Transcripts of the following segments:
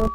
Olá,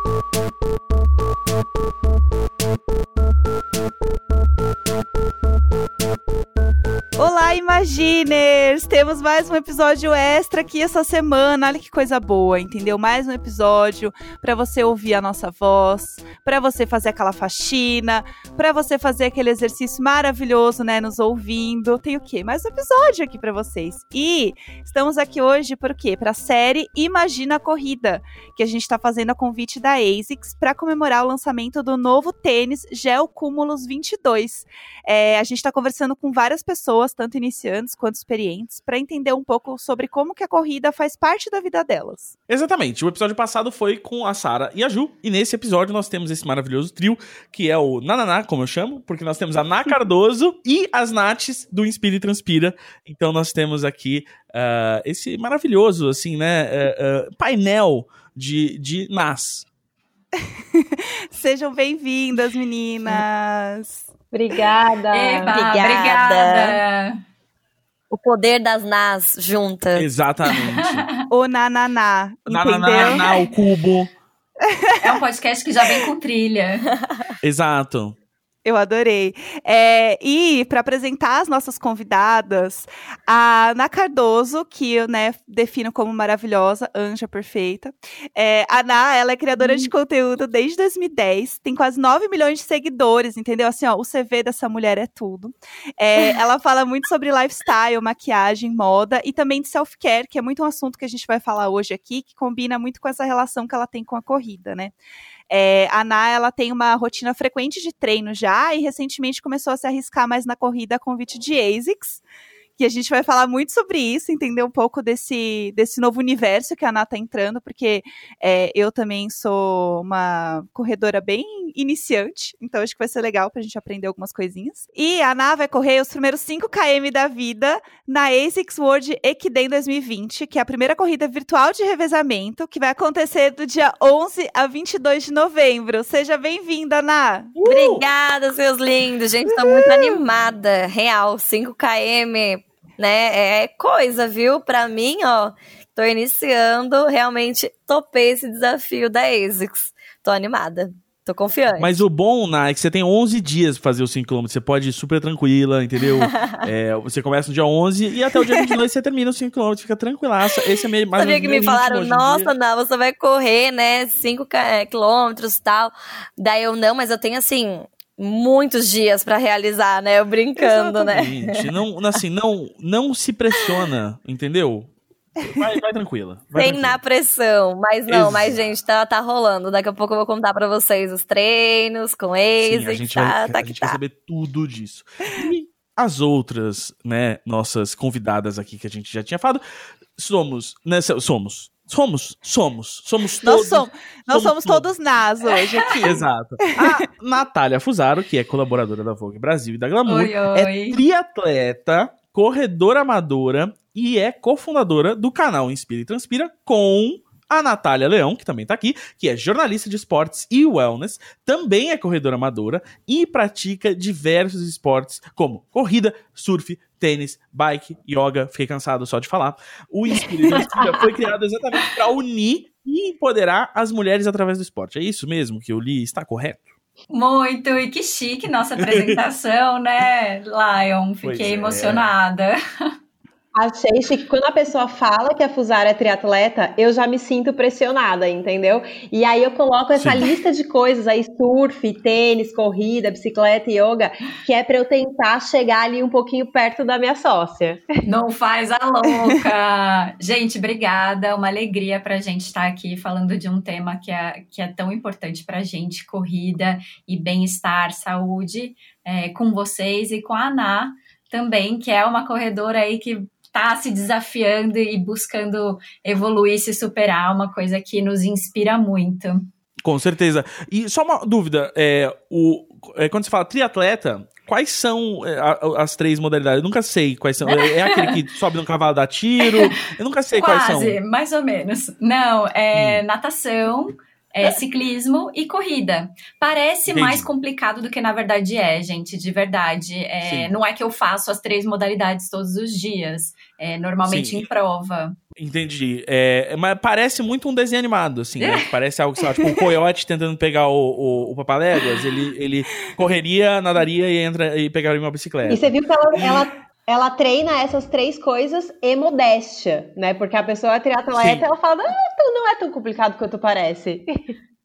Imaginers! Temos mais um episódio extra aqui essa semana. Olha que coisa boa, entendeu? Mais um episódio para você ouvir a nossa voz, para você fazer aquela faxina, para você fazer aquele exercício maravilhoso, né, nos ouvindo. Tem o quê? Mais um episódio aqui para vocês. E estamos aqui hoje por quê? Para a série Imagina a Corrida, que a gente está fazendo a convite da ASICS para comemorar o lançamento do novo tênis Gel Cumulus 22. É, a gente está conversando com várias pessoas tanto iniciantes quanto experientes, para entender um pouco sobre como que a corrida faz parte da vida delas. Exatamente. O episódio passado foi com a Sara e a Ju, e nesse episódio nós temos esse maravilhoso trio, que é o Nananá, como eu chamo, porque nós temos a Ná Cardoso e as Nates do Inspira e Transpira. Então nós temos aqui uh, esse maravilhoso, assim, né, uh, uh, painel de, de Nas. Sejam bem-vindas, meninas! Obrigada. Eba, obrigada. obrigada. O poder das nas juntas. Exatamente. o nananá. Nananá, o cubo. É um podcast que já vem com trilha. Exato. Eu adorei. É, e para apresentar as nossas convidadas, a Ana Cardoso, que eu né, defino como maravilhosa, anja perfeita. É, a Ana, ela é criadora hum. de conteúdo desde 2010, tem quase 9 milhões de seguidores, entendeu? Assim, ó, o CV dessa mulher é tudo. É, ela fala muito sobre lifestyle, maquiagem, moda e também de self-care, que é muito um assunto que a gente vai falar hoje aqui, que combina muito com essa relação que ela tem com a corrida, né? É, a Ana, ela tem uma rotina frequente de treino já e recentemente começou a se arriscar mais na corrida a convite de ASICS que a gente vai falar muito sobre isso, entender um pouco desse, desse novo universo que a Ana está entrando, porque é, eu também sou uma corredora bem iniciante, então acho que vai ser legal para a gente aprender algumas coisinhas. E a Ana vai correr os primeiros 5 km da vida na ASICS World Equidem 2020, que é a primeira corrida virtual de revezamento, que vai acontecer do dia 11 a 22 de novembro. Seja bem-vinda, Ana! Uh! Obrigada, seus lindos! Gente, estou muito animada. Real, 5 km né? É coisa, viu? Para mim, ó, tô iniciando, realmente topei esse desafio da ASICS. Tô animada. Tô confiante. Mas o bom, Ná, é que você tem 11 dias pra fazer os 5km. Você pode ir super tranquila, entendeu? é, você começa no dia 11 e até o dia 22 você termina os 5km. Fica tranquilaça. Esse é meio mais Sabia que me falaram, nossa, Ná, você vai correr, né? 5km e tal. Daí eu, não, mas eu tenho assim, muitos dias para realizar, né? Eu brincando, né? Exatamente. né? Não, assim, não, não se pressiona, entendeu? Vai, vai tranquila. Vai Sem tranquila. na pressão. Mas não, Exato. mas, gente, tá, tá rolando. Daqui a pouco eu vou contar para vocês os treinos com eles. Sim, a gente tá, vai, tá a gente tá. vai saber tudo disso. E as outras, né, nossas convidadas aqui que a gente já tinha falado, somos, né, somos Somos, somos, somos todos. Nós somos, nós somos, somos todos nas hoje aqui. Exato. A Natália Fusaro, que é colaboradora da Vogue Brasil e da Glamour, oi, oi. é triatleta, corredora amadora e é cofundadora do canal Inspira e Transpira com a Natália Leão, que também tá aqui, que é jornalista de esportes e wellness, também é corredora amadora e pratica diversos esportes como corrida, surf, tênis, bike, yoga, fiquei cansado só de falar. O Inspira foi criado exatamente para unir e empoderar as mulheres através do esporte. É isso mesmo que eu li? Está correto? Muito, e que chique nossa apresentação, né, Lion? Fiquei é. emocionada. Achei que quando a pessoa fala que a Fusara é triatleta, eu já me sinto pressionada, entendeu? E aí eu coloco essa Sim. lista de coisas aí, surf, tênis, corrida, bicicleta, yoga, que é para eu tentar chegar ali um pouquinho perto da minha sócia. Não faz a louca! gente, obrigada, uma alegria pra gente estar aqui falando de um tema que é, que é tão importante pra gente, corrida e bem-estar, saúde, é, com vocês e com a Ana também, que é uma corredora aí que está se desafiando e buscando evoluir, se superar, uma coisa que nos inspira muito. Com certeza. E só uma dúvida, é, o, é, quando você fala triatleta, quais são é, as três modalidades? Eu nunca sei quais são. É, é aquele que sobe no cavalo dá tiro? Eu nunca sei Quase, quais são. mais ou menos. Não, é hum. natação, é, ciclismo e corrida. Parece Entendi. mais complicado do que na verdade é, gente, de verdade. É, não é que eu faço as três modalidades todos os dias. É, normalmente Sim. em prova. Entendi. É, mas parece muito um desenho animado, assim. né? Parece algo, sei lá, tipo um coiote tentando pegar o, o, o Papaléguas. Ele, ele correria, nadaria e, entra, e pegaria uma bicicleta. E você viu que ela, ela, ela treina essas três coisas e modéstia, né? Porque a pessoa é triatleta, Sim. ela fala, ah, não é tão complicado quanto parece.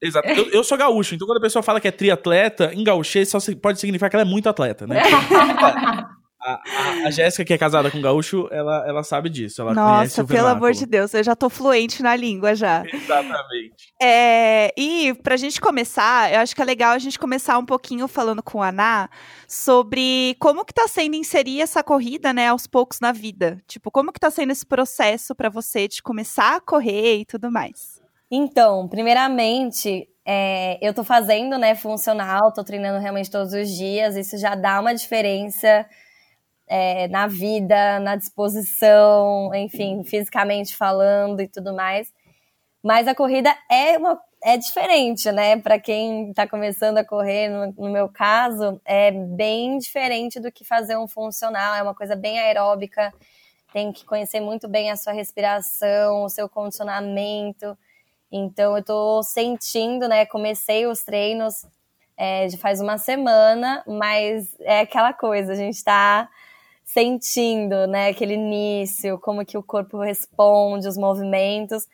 Exato. Eu, eu sou gaúcho, então quando a pessoa fala que é triatleta, em só pode significar que ela é muito atleta, né? A, a, a Jéssica, que é casada com um gaúcho, ela, ela sabe disso. Ela conhece Nossa, o pelo amor de Deus, eu já tô fluente na língua já. Exatamente. É, e pra gente começar, eu acho que é legal a gente começar um pouquinho falando com a Ana sobre como que tá sendo inserir essa corrida, né, aos poucos na vida. Tipo, como que tá sendo esse processo pra você de começar a correr e tudo mais. Então, primeiramente, é, eu tô fazendo, né, funcional, tô treinando realmente todos os dias, isso já dá uma diferença é, na vida, na disposição, enfim, fisicamente falando e tudo mais. Mas a corrida é uma é diferente, né? Para quem tá começando a correr, no, no meu caso, é bem diferente do que fazer um funcional, é uma coisa bem aeróbica, tem que conhecer muito bem a sua respiração, o seu condicionamento. Então eu tô sentindo, né? Comecei os treinos é, de faz uma semana, mas é aquela coisa, a gente tá sentindo, né? Aquele início, como que o corpo responde, os movimentos.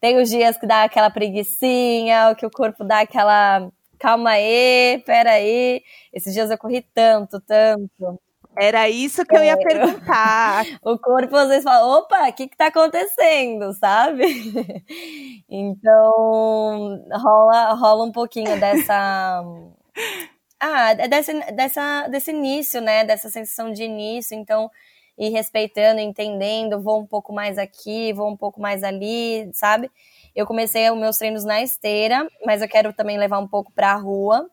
Tem os dias que dá aquela preguiçinha, o que o corpo dá aquela calma aí, peraí. Esses dias eu corri tanto, tanto. Era isso que eu ia perguntar. O corpo às vezes fala, opa, o que que tá acontecendo, sabe? Então, rola, rola um pouquinho dessa... Ah, desse, dessa, desse início, né? Dessa sensação de início, então... Ir respeitando, entendendo, vou um pouco mais aqui, vou um pouco mais ali, sabe? Eu comecei os meus treinos na esteira, mas eu quero também levar um pouco pra rua.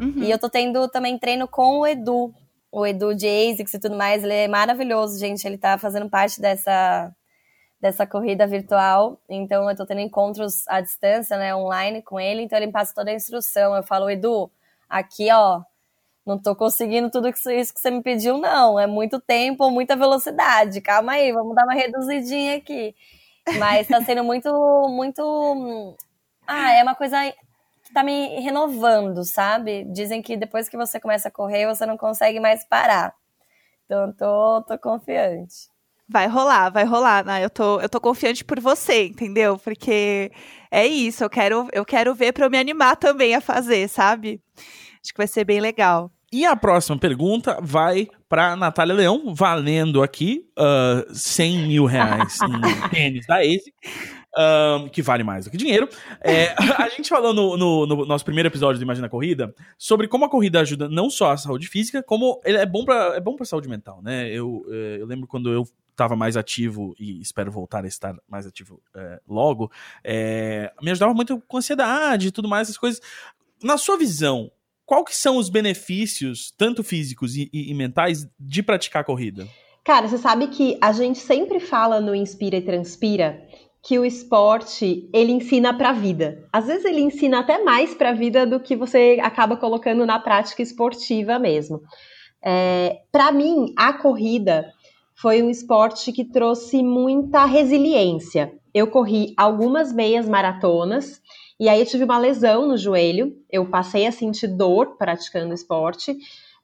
Uhum. E eu tô tendo também treino com o Edu, o Edu de ASICS e tudo mais, ele é maravilhoso, gente. Ele tá fazendo parte dessa, dessa corrida virtual. Então, eu tô tendo encontros à distância, né, online com ele. Então, ele me passa toda a instrução. Eu falo, Edu, aqui, ó, não tô conseguindo tudo isso que você me pediu, não. É muito tempo, muita velocidade. Calma aí, vamos dar uma reduzidinha aqui. Mas tá sendo muito, muito. Ah, é uma coisa que tá me renovando, sabe? Dizem que depois que você começa a correr, você não consegue mais parar. Então, tô, tô confiante. Vai rolar, vai rolar, né? Eu tô, eu tô confiante por você, entendeu? Porque é isso, eu quero, eu quero ver pra eu me animar também a fazer, sabe? Acho que vai ser bem legal. E a próxima pergunta vai para Natália Leão, valendo aqui ah, 100 mil reais em tênis da ASIC, ah, que vale mais do que dinheiro. É, a gente falou no, no- no nosso primeiro episódio do Imagina a Corrida sobre como a corrida ajuda não só a saúde física, como ele é bom para é bom para saúde mental, né? Eu, eh, eu lembro quando eu estava mais ativo e espero voltar a estar mais ativo eh, logo, eh, me ajudava muito com ansiedade e tudo mais, essas coisas. Na sua visão, qual que são os benefícios, tanto físicos e, e- e mentais, de praticar a corrida? Cara, você sabe que a gente sempre fala no Inspira e Transpira que o esporte, ele ensina pra vida. Às vezes ele ensina até mais pra vida do que você acaba colocando na prática esportiva mesmo. É, para mim, a corrida foi um esporte que trouxe muita resiliência. Eu corri algumas meias maratonas e aí eu tive uma lesão no joelho. Eu passei a sentir dor praticando esporte.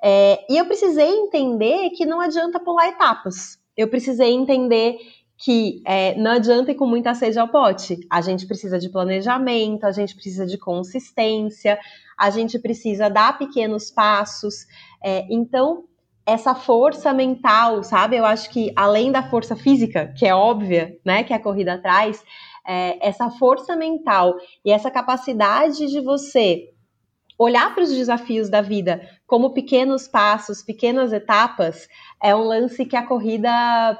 É, e eu precisei entender que não adianta pular etapas. Eu precisei entender que é, não adianta ir com muita sede ao pote. A gente precisa de planejamento, a gente precisa de consistência, a gente precisa dar pequenos passos. É, então, essa força mental, sabe? Eu acho que além da força física, que é óbvia, né, que a corrida traz, é, essa força mental e essa capacidade de você olhar para os desafios da vida como pequenos passos, pequenas etapas, é um lance que a corrida,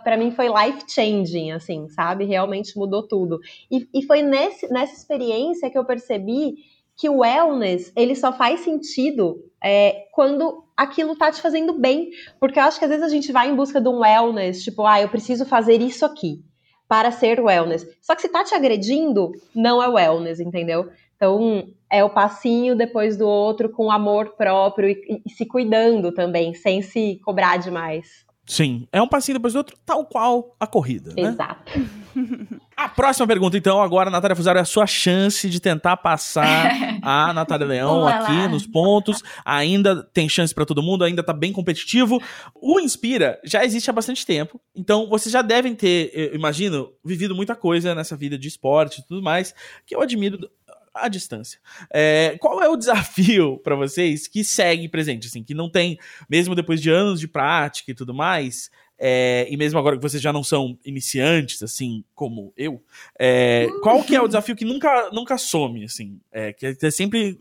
para mim, foi life changing, assim, sabe? Realmente mudou tudo. E, e foi nesse, nessa experiência que eu percebi que o wellness, ele só faz sentido é, quando aquilo tá te fazendo bem. Porque eu acho que às vezes a gente vai em busca de um wellness, tipo, ah, eu preciso fazer isso aqui para ser wellness. Só que se tá te agredindo, não é wellness, entendeu? Então, é o passinho depois do outro com amor próprio e, e se cuidando também, sem se cobrar demais. Sim, é um passinho depois do outro, tal qual a corrida, né? Exato. A próxima pergunta, então, agora, Natália Fusaro, é a sua chance de tentar passar a Natália Leão aqui lá. nos pontos. Ainda tem chance pra todo mundo, ainda tá bem competitivo. O Inspira já existe há bastante tempo, então vocês já devem ter, eu imagino, vivido muita coisa nessa vida de esporte e tudo mais, que eu admiro à distância. É, qual é o desafio pra vocês que segue presente, assim, que não tem, mesmo depois de anos de prática e tudo mais, é, e mesmo agora que vocês já não são iniciantes, assim, como eu, é, qual que é o desafio que nunca, nunca some, assim, é, que é sempre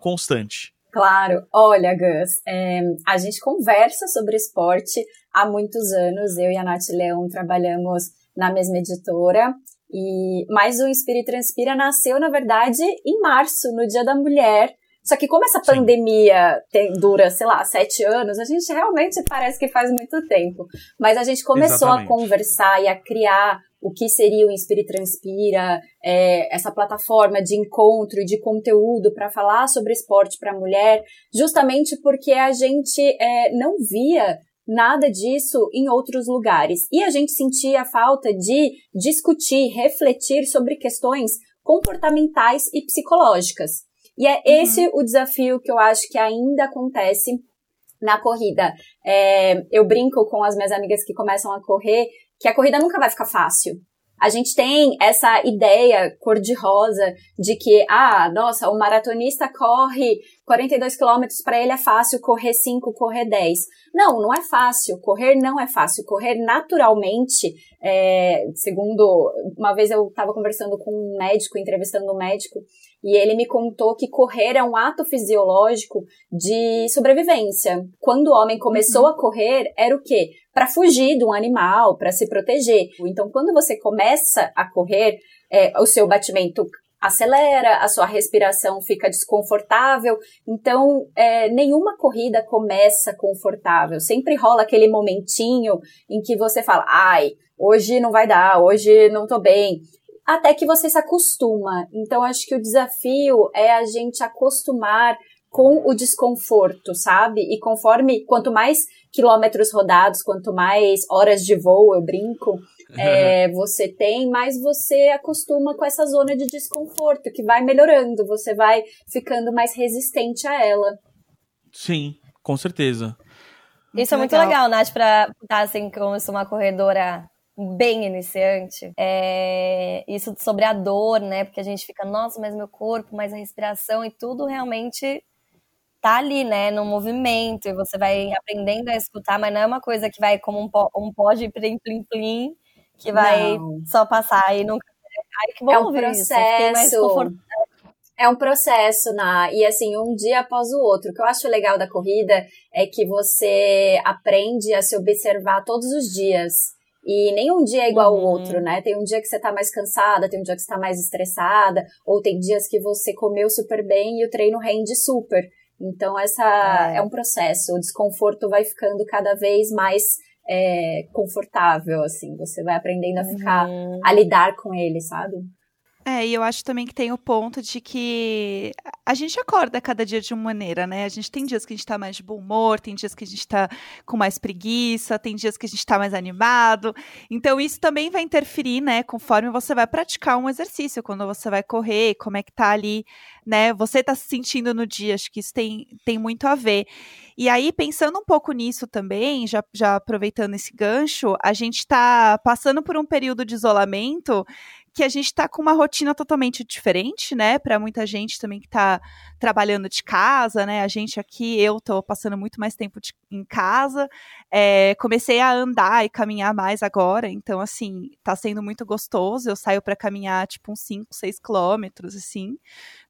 constante? Claro, olha, Gus, é, a gente conversa sobre esporte há muitos anos. Eu e a Nath Leão trabalhamos na mesma editora. E, mas o Inspira e Transpira nasceu, na verdade, em março, no Dia da Mulher. Só que como essa Sim. pandemia tem- dura, sei lá, sete anos, a gente realmente parece que faz muito tempo. Mas a gente começou Exatamente. a conversar e a criar o que seria o Inspira e Transpira, é, essa plataforma de encontro e de conteúdo para falar sobre esporte para mulher, justamente porque a gente é, não via nada disso em outros lugares. E a gente sentia a falta de discutir, refletir sobre questões comportamentais e psicológicas. E é esse o desafio que eu acho que ainda acontece na corrida. É, eu brinco com as minhas amigas que começam a correr que a corrida nunca vai ficar fácil. A gente tem essa ideia cor-de-rosa de que, ah, nossa, o maratonista corre 42 quilômetros, para ele é fácil correr 5, correr 10. Não, não é fácil. Correr não é fácil. Correr naturalmente, é, segundo, uma vez eu estava conversando com um médico, entrevistando um médico, e ele me contou que correr é um ato fisiológico de sobrevivência. Quando o homem começou a correr, era o quê? Para fugir de um animal, para se proteger. Então, quando você começa a correr, é, o seu batimento acelera, a sua respiração fica desconfortável. Então, é, nenhuma corrida começa confortável. Sempre rola aquele momentinho em que você fala, ai, hoje não vai dar, hoje não tô bem até que você se acostuma. Então, acho que o desafio é a gente acostumar com o desconforto, sabe? E conforme, quanto mais quilômetros rodados, quanto mais horas de voo, eu brinco, é, você tem, mais você acostuma com essa zona de desconforto, que vai melhorando, você vai ficando mais resistente a ela. Sim, com certeza. Isso é muito legal, Nath, pra estar assim, como eu sou uma corredora bem iniciante, é, isso sobre a dor, né? Porque a gente fica, nossa, mas meu corpo, mas a respiração e tudo realmente tá ali, né? No movimento, e você vai aprendendo a escutar, mas não é uma coisa que vai como um, pó, um pó de plim, plim, plim, que vai Não. só passar e nunca. Ai, que bom É um processo. É um processo, na, e assim, um dia após o outro. O que eu acho legal da corrida é que você aprende a se observar todos os dias. E nenhum dia é igual ao Uhum. outro, né? Tem um dia que você tá mais cansada, tem um dia que você tá mais estressada, ou tem dias que você comeu super bem e o treino rende super. Então, essa É. é, um processo. O desconforto vai ficando cada vez mais é, confortável, assim. Você vai aprendendo a ficar, Uhum. a lidar com ele, sabe? É, e eu acho também que tem o ponto de que a gente acorda cada dia de uma maneira, né? A gente tem dias que a gente tá mais de bom humor, tem dias que a gente tá com mais preguiça, tem dias que a gente tá mais animado. Então, isso também vai interferir, né? Conforme você vai praticar um exercício, quando você vai correr, como é que tá ali, né? Você tá se sentindo no dia, acho que isso tem, tem muito a ver. E aí, pensando um pouco nisso também, já, já aproveitando esse gancho, a gente tá passando por um período de isolamento que a gente está com uma rotina totalmente diferente, né? Para muita gente também que está trabalhando de casa, né? A gente aqui, eu tô passando muito mais tempo de, em casa. É, comecei a andar e caminhar mais agora, então, assim, tá sendo muito gostoso. Eu saio para caminhar, tipo, uns 5, 6 quilômetros, assim.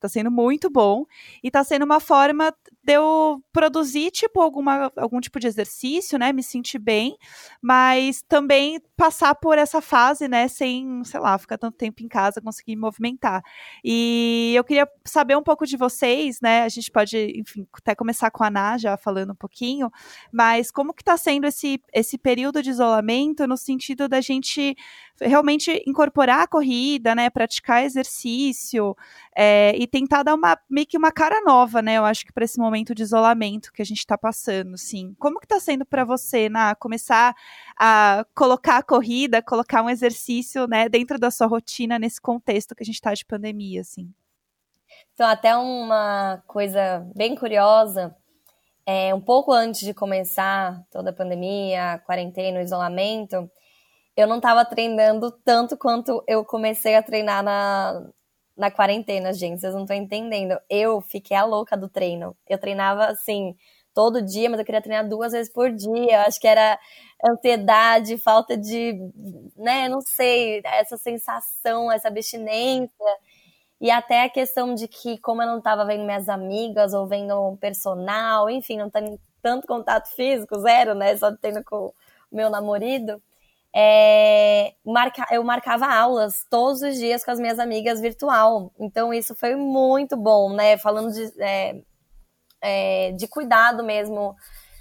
Tá sendo muito bom. E tá sendo uma forma de eu produzir, tipo, alguma, algum tipo de exercício, né? Me sentir bem, mas também passar por essa fase, né? Sem, sei lá, ficar tanto tempo em casa, conseguir me movimentar. E eu queria saber um pouco de vocês, né? A gente pode, enfim, até começar com a Ana já falando um pouquinho, mas como que tá sendo esse, esse período de isolamento no sentido da gente realmente incorporar a corrida, né, praticar exercício é, e tentar dar uma meio que uma cara nova, né? Eu acho que para esse momento de isolamento que a gente está passando, sim. Como que está sendo para você, na começar a colocar a corrida, colocar um exercício, né, dentro da sua rotina nesse contexto que a gente está de pandemia, assim? Então, até uma coisa bem curiosa, é, um pouco antes de começar toda a pandemia, a quarentena, o isolamento, eu não estava treinando tanto quanto eu comecei a treinar na, na quarentena, gente. Vocês não estão entendendo. Eu fiquei a louca do treino. Eu treinava assim todo dia, mas eu queria treinar duas vezes por dia. Eu acho que era ansiedade, falta de, né, não sei, essa sensação, essa abstinência. E até a questão de que, como eu não estava vendo minhas amigas ou vendo um personal, enfim, não tem tanto contato físico, zero, né? Só tendo com o meu namorado é, marca, eu marcava aulas todos os dias com as minhas amigas virtual. Então isso foi muito bom, né? Falando de, é, é, de cuidado mesmo,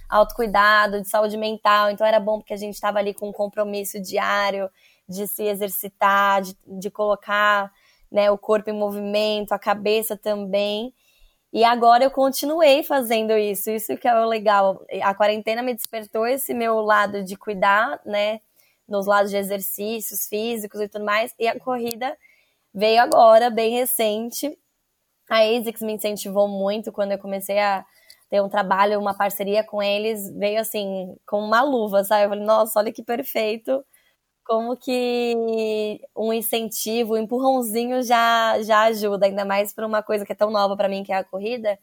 autocuidado, de saúde mental. Então era bom porque a gente estava ali com um compromisso diário de se exercitar, de, de colocar né, o corpo em movimento, a cabeça também. E agora eu continuei fazendo isso, isso que é o legal. A quarentena me despertou esse meu lado de cuidar, né? nos lados de exercícios físicos e tudo mais. E a corrida veio agora, bem recente. A ASICS me incentivou muito quando eu comecei a ter um trabalho, uma parceria com eles. Veio assim, com uma luva, sabe? Eu falei, nossa, olha que perfeito. Como que um incentivo, um empurrãozinho já, já ajuda, ainda mais para uma coisa que é tão nova para mim, que é a corrida.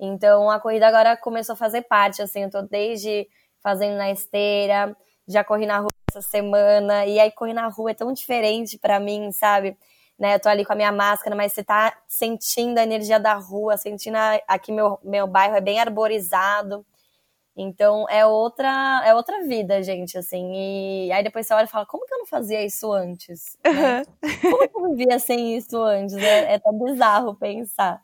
Então, a corrida agora começou a fazer parte, assim, eu tô desde fazendo na esteira, já corri na rua essa semana, e aí correr na rua é tão diferente para mim, sabe? Né, eu tô ali com a minha máscara, mas você tá sentindo a energia da rua, sentindo a, aqui meu, meu bairro é bem arborizado. Então é outra é outra vida, gente, assim. E aí depois você olha e fala, como que eu não fazia isso antes? Né? Como que eu vivia sem isso antes? É, é tão bizarro pensar.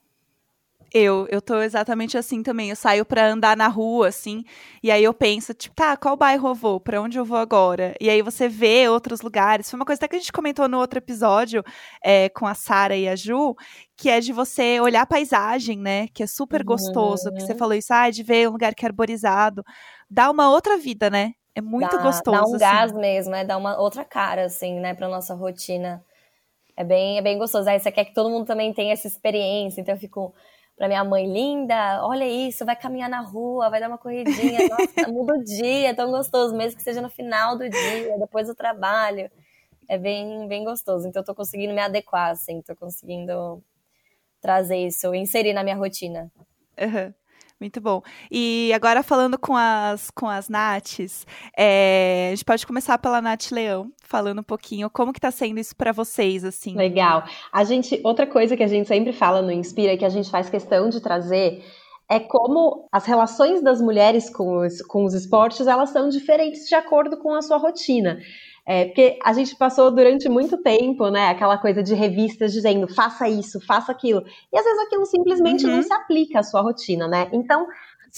Eu, eu tô exatamente assim também. Eu saio pra andar na rua, assim, e aí eu penso, tipo, tá, qual bairro eu vou? Pra onde eu vou agora? E aí você vê outros lugares. Foi uma coisa até que a gente comentou no outro episódio é, com a Sara e a Ju, que é de você olhar a paisagem, né? Que é super gostoso. Que você uhum. falou isso, ah, de ver um lugar que é arborizado. Dá uma outra vida, né? É muito dá, gostoso. Dá um assim. gás mesmo, é Dá uma outra cara, assim, né, pra nossa rotina. É bem, é bem gostoso. Aí você quer que todo mundo também tenha essa experiência, então eu fico para minha mãe linda, olha isso, vai caminhar na rua, vai dar uma corridinha, nossa, muda o dia, é tão gostoso, mesmo que seja no final do dia, depois do trabalho. É bem, bem gostoso. Então eu tô conseguindo me adequar, assim, tô conseguindo trazer isso, inserir na minha rotina. Uhum. Muito bom. E agora falando com as, com as Nates, é, a gente pode começar pela Nath Leão, falando um pouquinho como que tá sendo isso para vocês, assim. Legal. A gente, outra coisa que a gente sempre fala no Inspira, que a gente faz questão de trazer, é como as relações das mulheres com os, com os esportes, elas são diferentes de acordo com a sua rotina. É, porque a gente passou durante muito tempo, né, aquela coisa de revistas dizendo faça isso, faça aquilo. E às vezes aquilo simplesmente uhum. não se aplica à sua rotina, né? Então,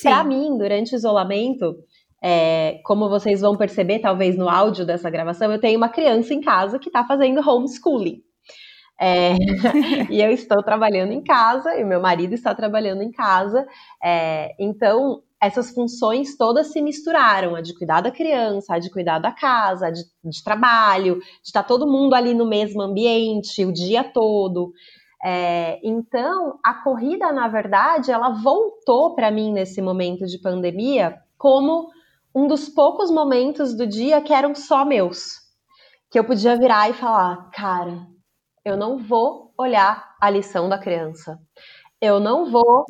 para mim, durante o isolamento, é, como vocês vão perceber, talvez no áudio dessa gravação, eu tenho uma criança em casa que está fazendo homeschooling. É, e eu estou trabalhando em casa, e meu marido está trabalhando em casa. É, então, essas funções todas se misturaram, a de cuidar da criança, a de cuidar da casa, a de, de trabalho, de estar todo mundo ali no mesmo ambiente o dia todo. É, então, a corrida, na verdade, ela voltou para mim nesse momento de pandemia como um dos poucos momentos do dia que eram só meus. Que eu podia virar e falar, cara, eu não vou olhar a lição da criança. Eu não vou,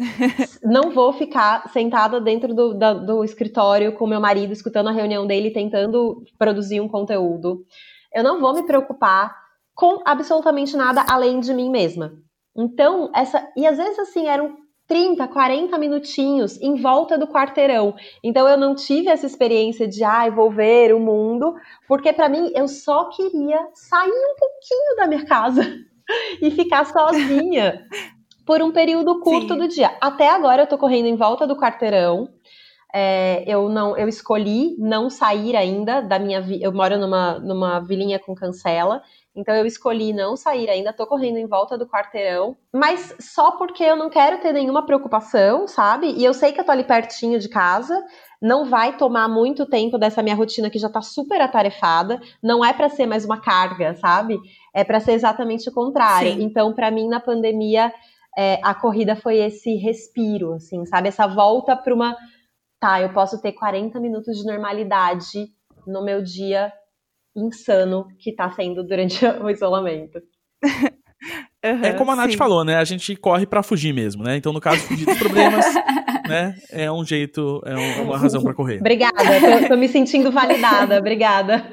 não vou ficar sentada dentro do, da, do escritório com meu marido, escutando a reunião dele, tentando produzir um conteúdo. Eu não vou me preocupar com absolutamente nada além de mim mesma. Então, essa. E às vezes, assim, eram 30, 40 minutinhos em volta do quarteirão. Então, eu não tive essa experiência de, ai, ah, vou ver o mundo, porque para mim, eu só queria sair um pouquinho da minha casa e ficar sozinha por um período curto Sim. do dia. Até agora eu tô correndo em volta do quarteirão. é, eu não, eu escolhi não sair ainda da minha, eu moro numa, numa vilinha com cancela, então eu escolhi não sair ainda, tô correndo em volta do quarteirão, mas só porque eu não quero ter nenhuma preocupação, sabe? E eu sei que eu tô ali pertinho de casa, não vai tomar muito tempo dessa minha rotina que já tá super atarefada, não é para ser mais uma carga, sabe? É para ser exatamente o contrário. Sim. Então, para mim na pandemia, é, a corrida foi esse respiro, assim, sabe? Essa volta para uma tá, eu posso ter 40 minutos de normalidade no meu dia insano que tá sendo durante o isolamento. Uhum, é como a Nath sim. falou, né? A gente corre para fugir mesmo, né? Então, no caso, fugir dos problemas, né? É um jeito, é, uma razão para correr. Obrigada, tô, tô, me sentindo validada, obrigada.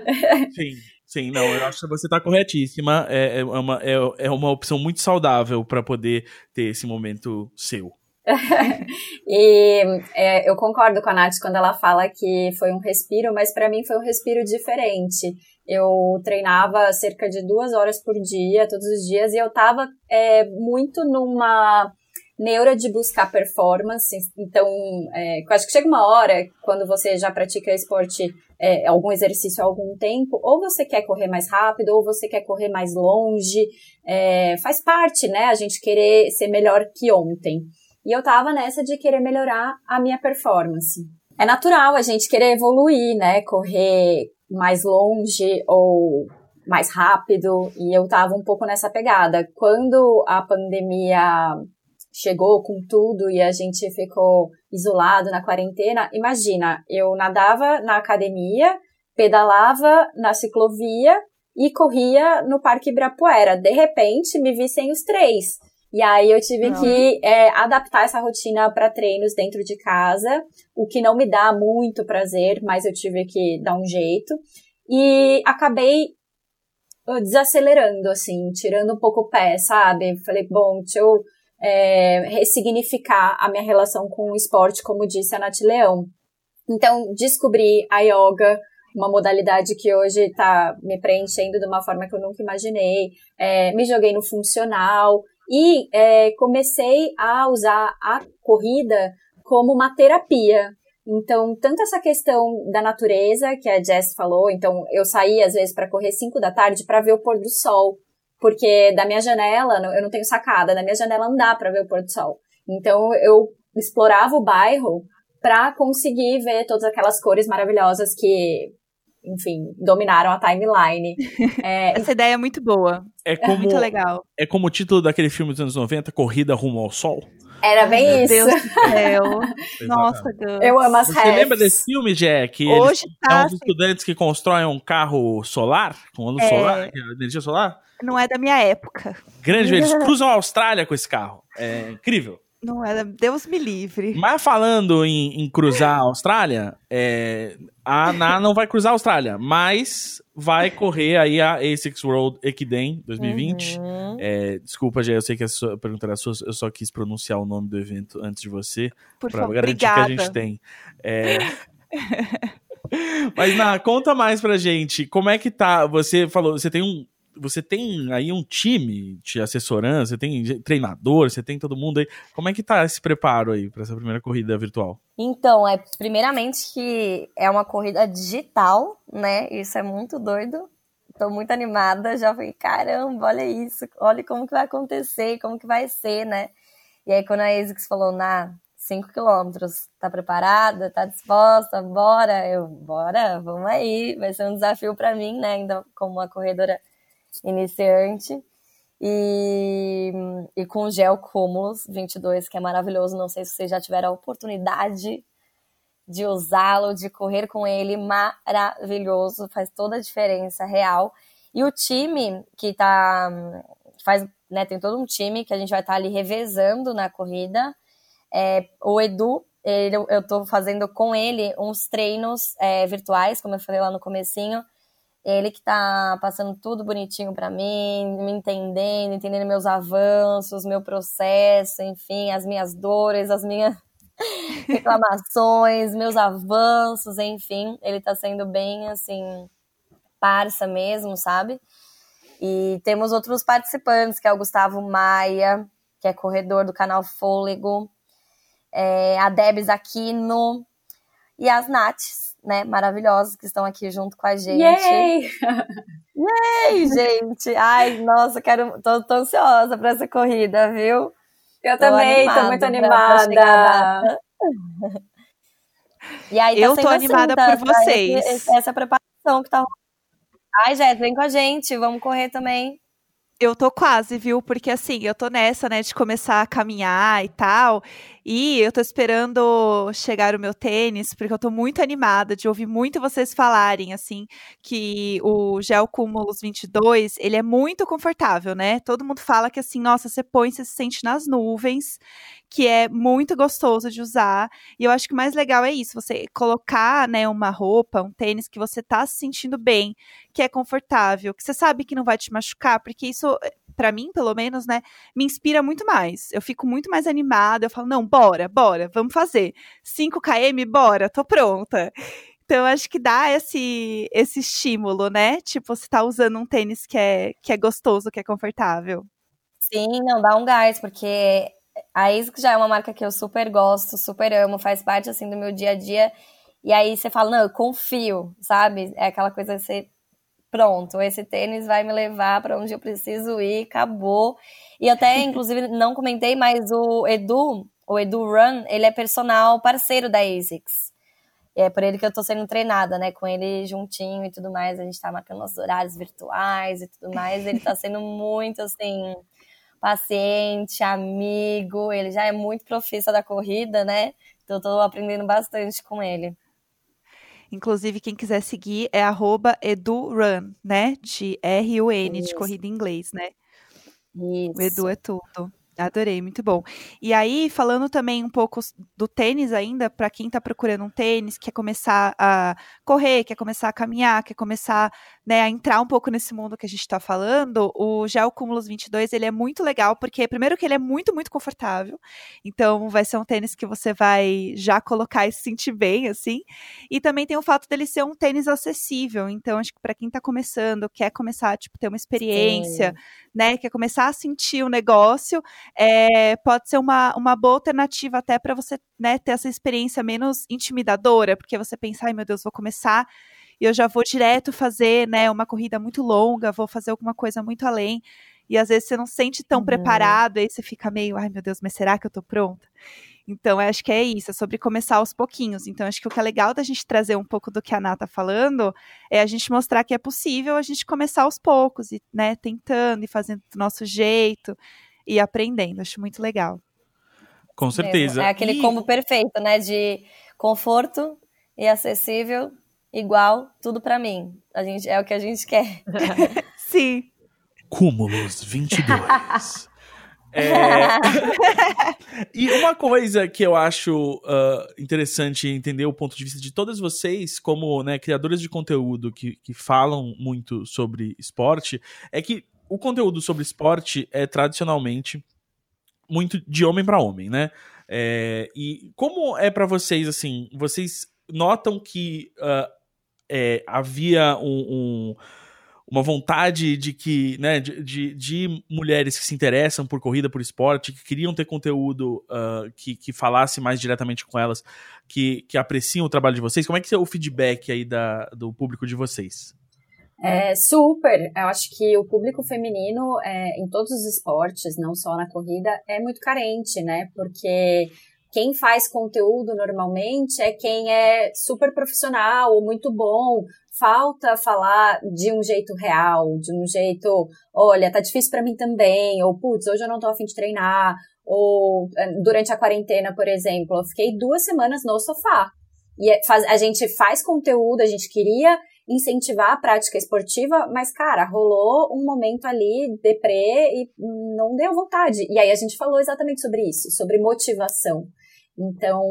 Sim, sim, não, eu acho que você tá corretíssima. É, é, uma, é, é uma opção muito saudável para poder ter esse momento seu. e é, eu concordo com a Nath quando ela fala que foi um respiro, mas para mim foi um respiro diferente. Eu treinava cerca de duas horas por dia, todos os dias, e eu tava é, muito numa neura de buscar performance. Então, é, acho que chega uma hora, quando você já pratica esporte, é, algum exercício há algum tempo, ou você quer correr mais rápido, ou você quer correr mais longe. É, faz parte, né? A gente querer ser melhor que ontem. E eu tava nessa de querer melhorar a minha performance. É natural a gente querer evoluir, né? Correr mais longe ou mais rápido, e eu tava um pouco nessa pegada. Quando a pandemia chegou com tudo e a gente ficou isolado na quarentena, imagina, eu nadava na academia, pedalava na ciclovia e corria no Parque Ibirapuera. De repente, me vi sem os três. E aí eu tive não. que é, adaptar essa rotina para treinos dentro de casa, o que não me dá muito prazer, mas eu tive que dar um jeito. E acabei uh, desacelerando, assim, tirando um pouco o pé, sabe? Falei, bom, deixa eu é, ressignificar a minha relação com o esporte, como disse a Nath Leão. Então, descobri a yoga, uma modalidade que hoje está me preenchendo de uma forma que eu nunca imaginei. É, me joguei no funcional, e é, comecei a usar a corrida como uma terapia. Então, tanto essa questão da natureza, que a Jess falou, então eu saía às vezes para correr 5 da tarde para ver o pôr do sol, porque da minha janela, eu não tenho sacada, da minha janela não dá para ver o pôr do sol. Então, eu explorava o bairro para conseguir ver todas aquelas cores maravilhosas que enfim, dominaram a timeline. É, Essa ideia é muito boa. É, como, é muito legal. É como o título daquele filme dos anos 90, Corrida Rumo ao Sol. Era bem Meu isso. Deus do céu. Nossa, Deus. Eu amo as Você lembra desse filme, Jack? Hoje tá. São os estudantes que constroem um carro solar, com luz é... solar, energia solar. Não é da minha época. Grande, eles cruzam a Austrália com esse carro. É incrível. Não era, Deus me livre. Mas falando em, em cruzar a Austrália, é, a ANA não vai cruzar a Austrália, mas vai correr aí a ASICS World Ekiden 2020. Uhum. É, desculpa, já eu sei que a sua pergunta era sua, eu só quis pronunciar o nome do evento antes de você, para garantir obrigada. que a gente tem. É... Mas, Na, conta mais pra gente, como é que tá, você falou, você tem um, você tem aí um time te assessorando, você tem treinador, você tem todo mundo aí. Como é que tá esse preparo aí para essa primeira corrida virtual? Então, é primeiramente que é uma corrida digital, né? Isso é muito doido. Tô muito animada, já falei, caramba, olha isso, olha como que vai acontecer, como que vai ser, né? E aí quando a ASICS falou, na 5 quilômetros, tá preparada, tá disposta, bora, eu, bora, vamos aí, vai ser um desafio para mim, né, ainda como uma corredora iniciante. E, e com gel Cúmulos 22, que é maravilhoso. Não sei se vocês já tiveram a oportunidade de usá-lo, de correr com ele, maravilhoso, faz toda a diferença real. E o time que tá faz, né, tem todo um time que a gente vai estar tá ali revezando na corrida. É, o Edu, ele, eu estou fazendo com ele uns treinos é, virtuais, como eu falei lá no comecinho, ele que tá passando tudo bonitinho para mim, me entendendo, entendendo meus avanços, meu processo, enfim, as minhas dores, as minhas reclamações, meus avanços, enfim, ele tá sendo bem assim parça mesmo, sabe? E temos outros participantes, que é o Gustavo Maia, que é corredor do canal Fôlego, é, a Debs Aquino, e as Nats, né, maravilhosas que estão aqui junto com a gente. Yay! Yay, gente! Ai, nossa, quero, tô, tô ansiosa para essa corrida, viu? Eu também, tô muito animada. e aí, tá eu tô assim, animada tá, por vocês. Esse, essa preparação que tá Ai, Jéssica, vem com a gente, vamos correr também. Eu tô quase, viu? Porque assim, eu tô nessa, né, de começar a caminhar e tal. E eu tô esperando chegar o meu tênis, porque eu tô muito animada de ouvir muito vocês falarem, assim, que o Gel Cumulus 22, ele é muito confortável, né? Todo mundo fala que assim, nossa, você põe, você se sente nas nuvens, que é muito gostoso de usar. E eu acho que o mais legal é isso, você colocar, né, uma roupa, um tênis que você tá se sentindo bem, que é confortável, que você sabe que não vai te machucar, porque isso para mim, pelo menos, né, me inspira muito mais. Eu fico muito mais animada, eu falo, não, bora, bora, vamos fazer. 5 km, bora, tô pronta. Então, acho que dá esse, esse estímulo, né? Tipo, você tá usando um tênis que é, que é gostoso, que é confortável. Sim, não, dá um gás, porque a ASICS já é uma marca que eu super gosto, super amo, faz parte, assim, do meu dia a dia. E aí você fala, não, eu confio, sabe? É aquela coisa que você pronto, esse tênis vai me levar para onde eu preciso ir, acabou. E até, inclusive, não comentei, mas o Edu, o Edu Run, ele é personal parceiro da ASICS. É por ele que eu tô sendo treinada, né? Com ele juntinho e tudo mais. A gente tá marcando nossos horários virtuais e tudo mais. Ele tá sendo muito, assim, paciente, amigo. Ele já é muito profissa da corrida, né? Então eu tô aprendendo bastante com ele. Inclusive, quem quiser seguir é edurun, né? De R-U-N, de corrida em inglês, né? Isso. O Edu é tudo. Adorei, muito bom. E aí, falando também um pouco do tênis ainda, para quem está procurando um tênis, quer começar a correr, quer começar a caminhar, quer começar né, a entrar um pouco nesse mundo que a gente está falando, o Gel Cumulus 22, ele é muito legal, porque primeiro que ele é muito, muito confortável, então vai ser um tênis que você vai já colocar e se sentir bem, assim, e também tem o fato dele ser um tênis acessível, então acho que para quem está começando, quer começar, tipo, ter uma experiência, Sim. né, quer começar a sentir o negócio, é, pode ser uma, uma boa alternativa até para você, né, ter essa experiência menos intimidadora, porque você pensa, ai meu Deus, vou começar e eu já vou direto fazer, né, uma corrida muito longa, vou fazer alguma coisa muito além. E às vezes você não se sente tão uhum. preparado, aí você fica meio, ai meu Deus, mas será que eu tô pronta? Então, acho que é isso, é sobre começar aos pouquinhos. Então, acho que o que é legal da gente trazer um pouco do que a Ana tá falando é a gente mostrar que é possível a gente começar aos poucos, e, né, tentando e fazendo do nosso jeito e aprendendo. Acho muito legal. Com certeza. É aquele e... combo perfeito, né, de conforto e acessível igual, tudo para mim. A gente, é o que a gente quer. Sim. Cúmulos 22. É... e uma coisa que eu acho uh, interessante entender o ponto de vista de todas vocês, como né, criadoras de conteúdo que, que falam muito sobre esporte, é que o conteúdo sobre esporte é tradicionalmente muito de homem para homem, né? É, e como é para vocês, assim, vocês notam que uh, é, havia um, um, uma vontade de que, né, de, de, de, mulheres que se interessam por corrida, por esporte, que queriam ter conteúdo uh, que, que falasse mais diretamente com elas, que, que apreciam o trabalho de vocês. Como é que é o feedback aí da, do público de vocês? É, super. Eu acho que o público feminino é, em todos os esportes, não só na corrida, é muito carente, né? Porque quem faz conteúdo normalmente é quem é super profissional ou muito bom. Falta falar de um jeito real, de um jeito, olha, tá difícil para mim também, ou putz, hoje eu não tô afim de treinar, ou eh, durante a quarentena, por exemplo, eu fiquei duas semanas no sofá. E é, a gente faz conteúdo, a gente queria incentivar a prática esportiva, mas, cara, rolou um momento ali, deprê, e não deu vontade. E aí a gente falou exatamente sobre isso, sobre motivação. Então,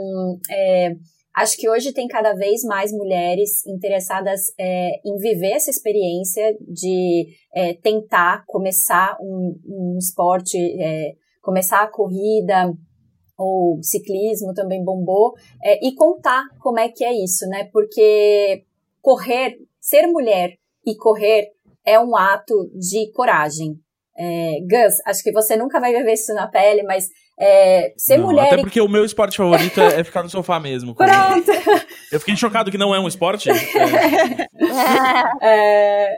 é, acho que hoje tem cada vez mais mulheres interessadas é, em viver essa experiência de é, tentar começar um, um esporte, é, começar a corrida ou ciclismo também bombou é, e contar como é que é isso, né? Porque correr, ser mulher e correr é um ato de coragem. É, Gus, acho que você nunca vai viver isso na pele, mas é, ser Não, mulher. Até porque o meu esporte favorito é, é ficar no sofá mesmo. Pronto! Eu fiquei chocado que não é um esporte. É, É,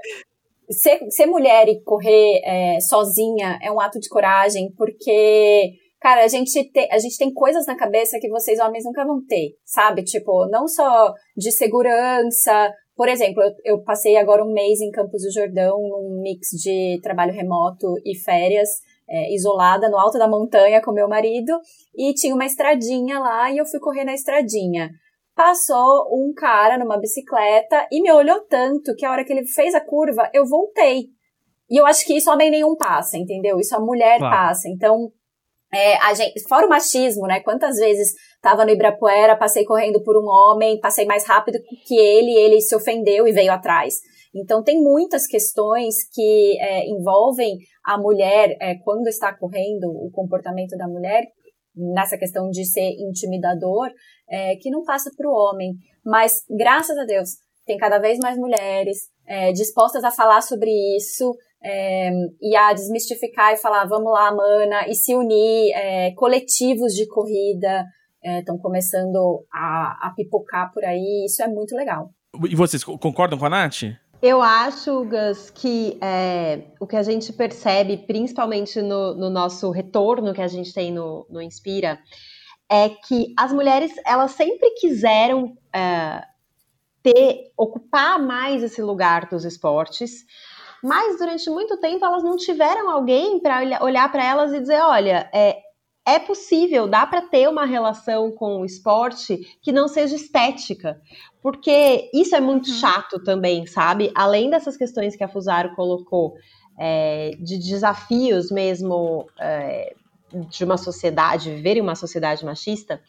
ser, ser mulher e correr é, sozinha é um ato de coragem, porque, cara, a gente, te, a gente tem coisas na cabeça que vocês homens nunca vão ter, sabe? Tipo, não só de segurança. Por exemplo, eu, eu passei agora um mês em Campos do Jordão, num mix de trabalho remoto e férias. é, isolada no alto da montanha com meu marido e tinha uma estradinha lá e eu fui correr na estradinha passou um cara numa bicicleta e me olhou tanto que a hora que ele fez a curva, eu voltei. E eu acho que isso homem nenhum passa, entendeu? Isso a mulher Claro. passa. Então, é, a gente, fora o machismo, né? Quantas vezes tava no Ibirapuera, passei correndo por um homem, passei mais rápido que ele, ele se ofendeu e veio atrás. Então, tem muitas questões que é, envolvem a mulher, é, quando está correndo, o comportamento da mulher, nessa questão de ser intimidador, é, que não passa para o homem. Mas, graças a Deus, tem cada vez mais mulheres é, dispostas a falar sobre isso é, e a desmistificar e falar, vamos lá, mana, e se unir. é, coletivos de corrida estão começando a, a pipocar por aí. Isso é muito legal. E vocês co- concordam com a Nath? Eu acho, Gus, que é, o que a gente percebe, principalmente no, no nosso retorno que a gente tem no, no Inspira, é que as mulheres elas sempre quiseram é, ter, ocupar mais esse lugar dos esportes, mas durante muito tempo elas não tiveram alguém para olhar para elas e dizer, olha, é, é possível, dá para ter uma relação com o esporte que não seja estética, porque isso é muito chato também, sabe? Além dessas questões que a Fusaro colocou, é, de desafios mesmo é, de uma sociedade, viver em uma sociedade machista,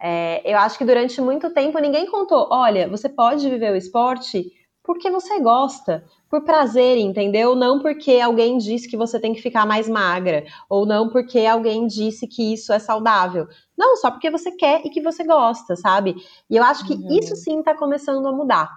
é, eu acho que durante muito tempo ninguém contou, olha, você pode viver o esporte porque você gosta, por prazer, entendeu? Não porque alguém disse que você tem que ficar mais magra, ou não porque alguém disse que isso é saudável. Não, só porque você quer e que você gosta, sabe? E eu acho que Uhum. isso sim está começando a mudar.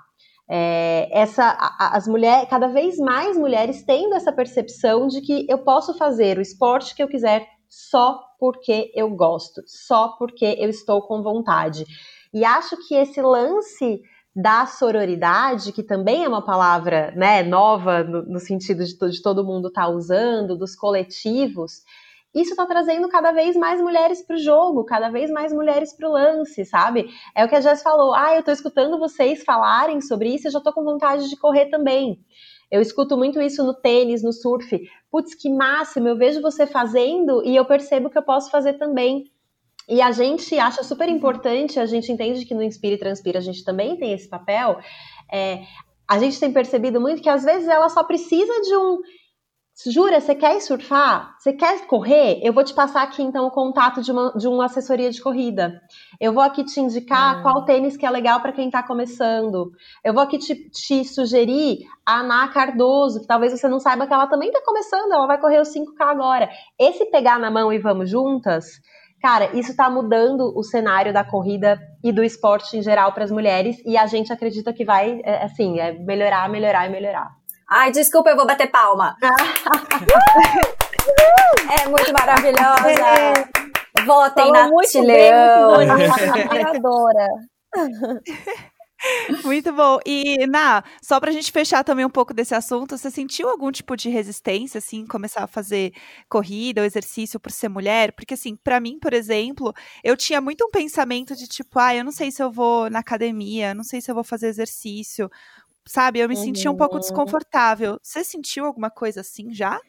É, essa, a- as mulheres, cada vez mais mulheres tendo essa percepção de que eu posso fazer o esporte que eu quiser só porque eu gosto, só porque eu estou com vontade. E acho que esse lance da sororidade, que também é uma palavra né, nova no, no sentido de, de todo mundo estar usando, dos coletivos, isso está trazendo cada vez mais mulheres para o jogo, cada vez mais mulheres para o lance, sabe? É o que a Jess falou. Ah, eu tô escutando vocês falarem sobre isso, eu já tô com vontade de correr também. Eu escuto muito isso no tênis, no surf. Putz, que máximo, eu vejo você fazendo e eu percebo que eu posso fazer também. E a gente acha super importante, a gente entende que no Inspira e Transpira a gente também tem esse papel. É, a gente tem percebido muito que às vezes ela só precisa de um. Jura, você quer surfar? Você quer correr? Eu vou te passar aqui então o contato de uma, de uma assessoria de corrida. Eu vou aqui te indicar Hum. qual tênis que é legal para quem está começando. Eu vou aqui te, te sugerir a Ana Cardoso, que talvez você não saiba que ela também está começando, ela vai correr os 5K agora. Esse pegar na mão e vamos juntas, cara, isso está mudando o cenário da corrida e do esporte em geral para as mulheres e a gente acredita que vai, é, assim, é melhorar, melhorar e melhorar. Ai, desculpa, eu vou bater palma. é muito maravilhosa. Votem Falou na muito bem, Leão. muito inspiradora. Muito bom. E, Na, só pra gente fechar também um pouco desse assunto, você sentiu algum tipo de resistência, assim, começar a fazer corrida ou exercício por ser mulher? Porque, assim, pra mim, por exemplo, eu tinha muito um pensamento de tipo, ah, eu não sei se eu vou na academia, não sei se eu vou fazer exercício, sabe? Eu me sentia um pouco Uhum. desconfortável. Você sentiu alguma coisa assim já?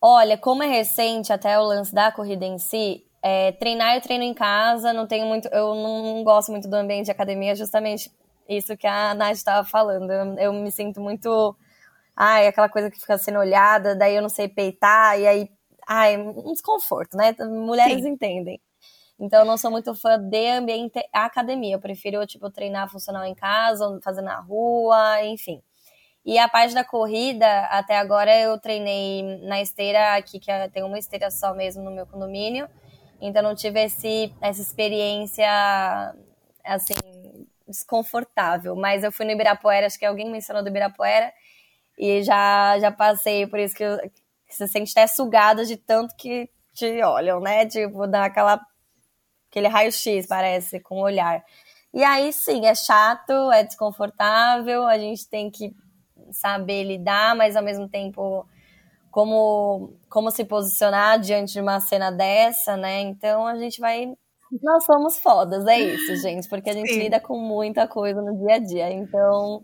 Olha, como é recente até o lance da corrida em si, é, treinar eu treino em casa, não tenho muito, eu não gosto muito do ambiente de academia, justamente isso que a Nath estava falando. Eu, eu me sinto muito, ai, aquela coisa que fica sendo olhada, daí eu não sei peitar, e aí, ai, um desconforto, né? Mulheres Sim. entendem. Então, eu não sou muito fã de ambiente academia. Eu prefiro, tipo, treinar funcional em casa, fazer na rua, enfim. E a parte da corrida, até agora eu treinei na esteira aqui, que é- tem uma esteira só mesmo no meu condomínio. Então não tive esse, essa experiência, assim, desconfortável. Mas eu fui no Ibirapuera, acho que alguém mencionou do Ibirapuera, e já, já passei, por isso que eu, Você se sente até sugada de tanto que te olham, né? Tipo, dá aquela aquele raio-x, parece, com o olhar. E aí, sim, é chato, é desconfortável, a gente tem que saber lidar, mas ao mesmo tempo como como se posicionar diante de uma cena dessa, né? Então a gente vai nós somos fodas, é isso, gente, porque a gente Sim. lida com muita coisa no dia a dia. Então,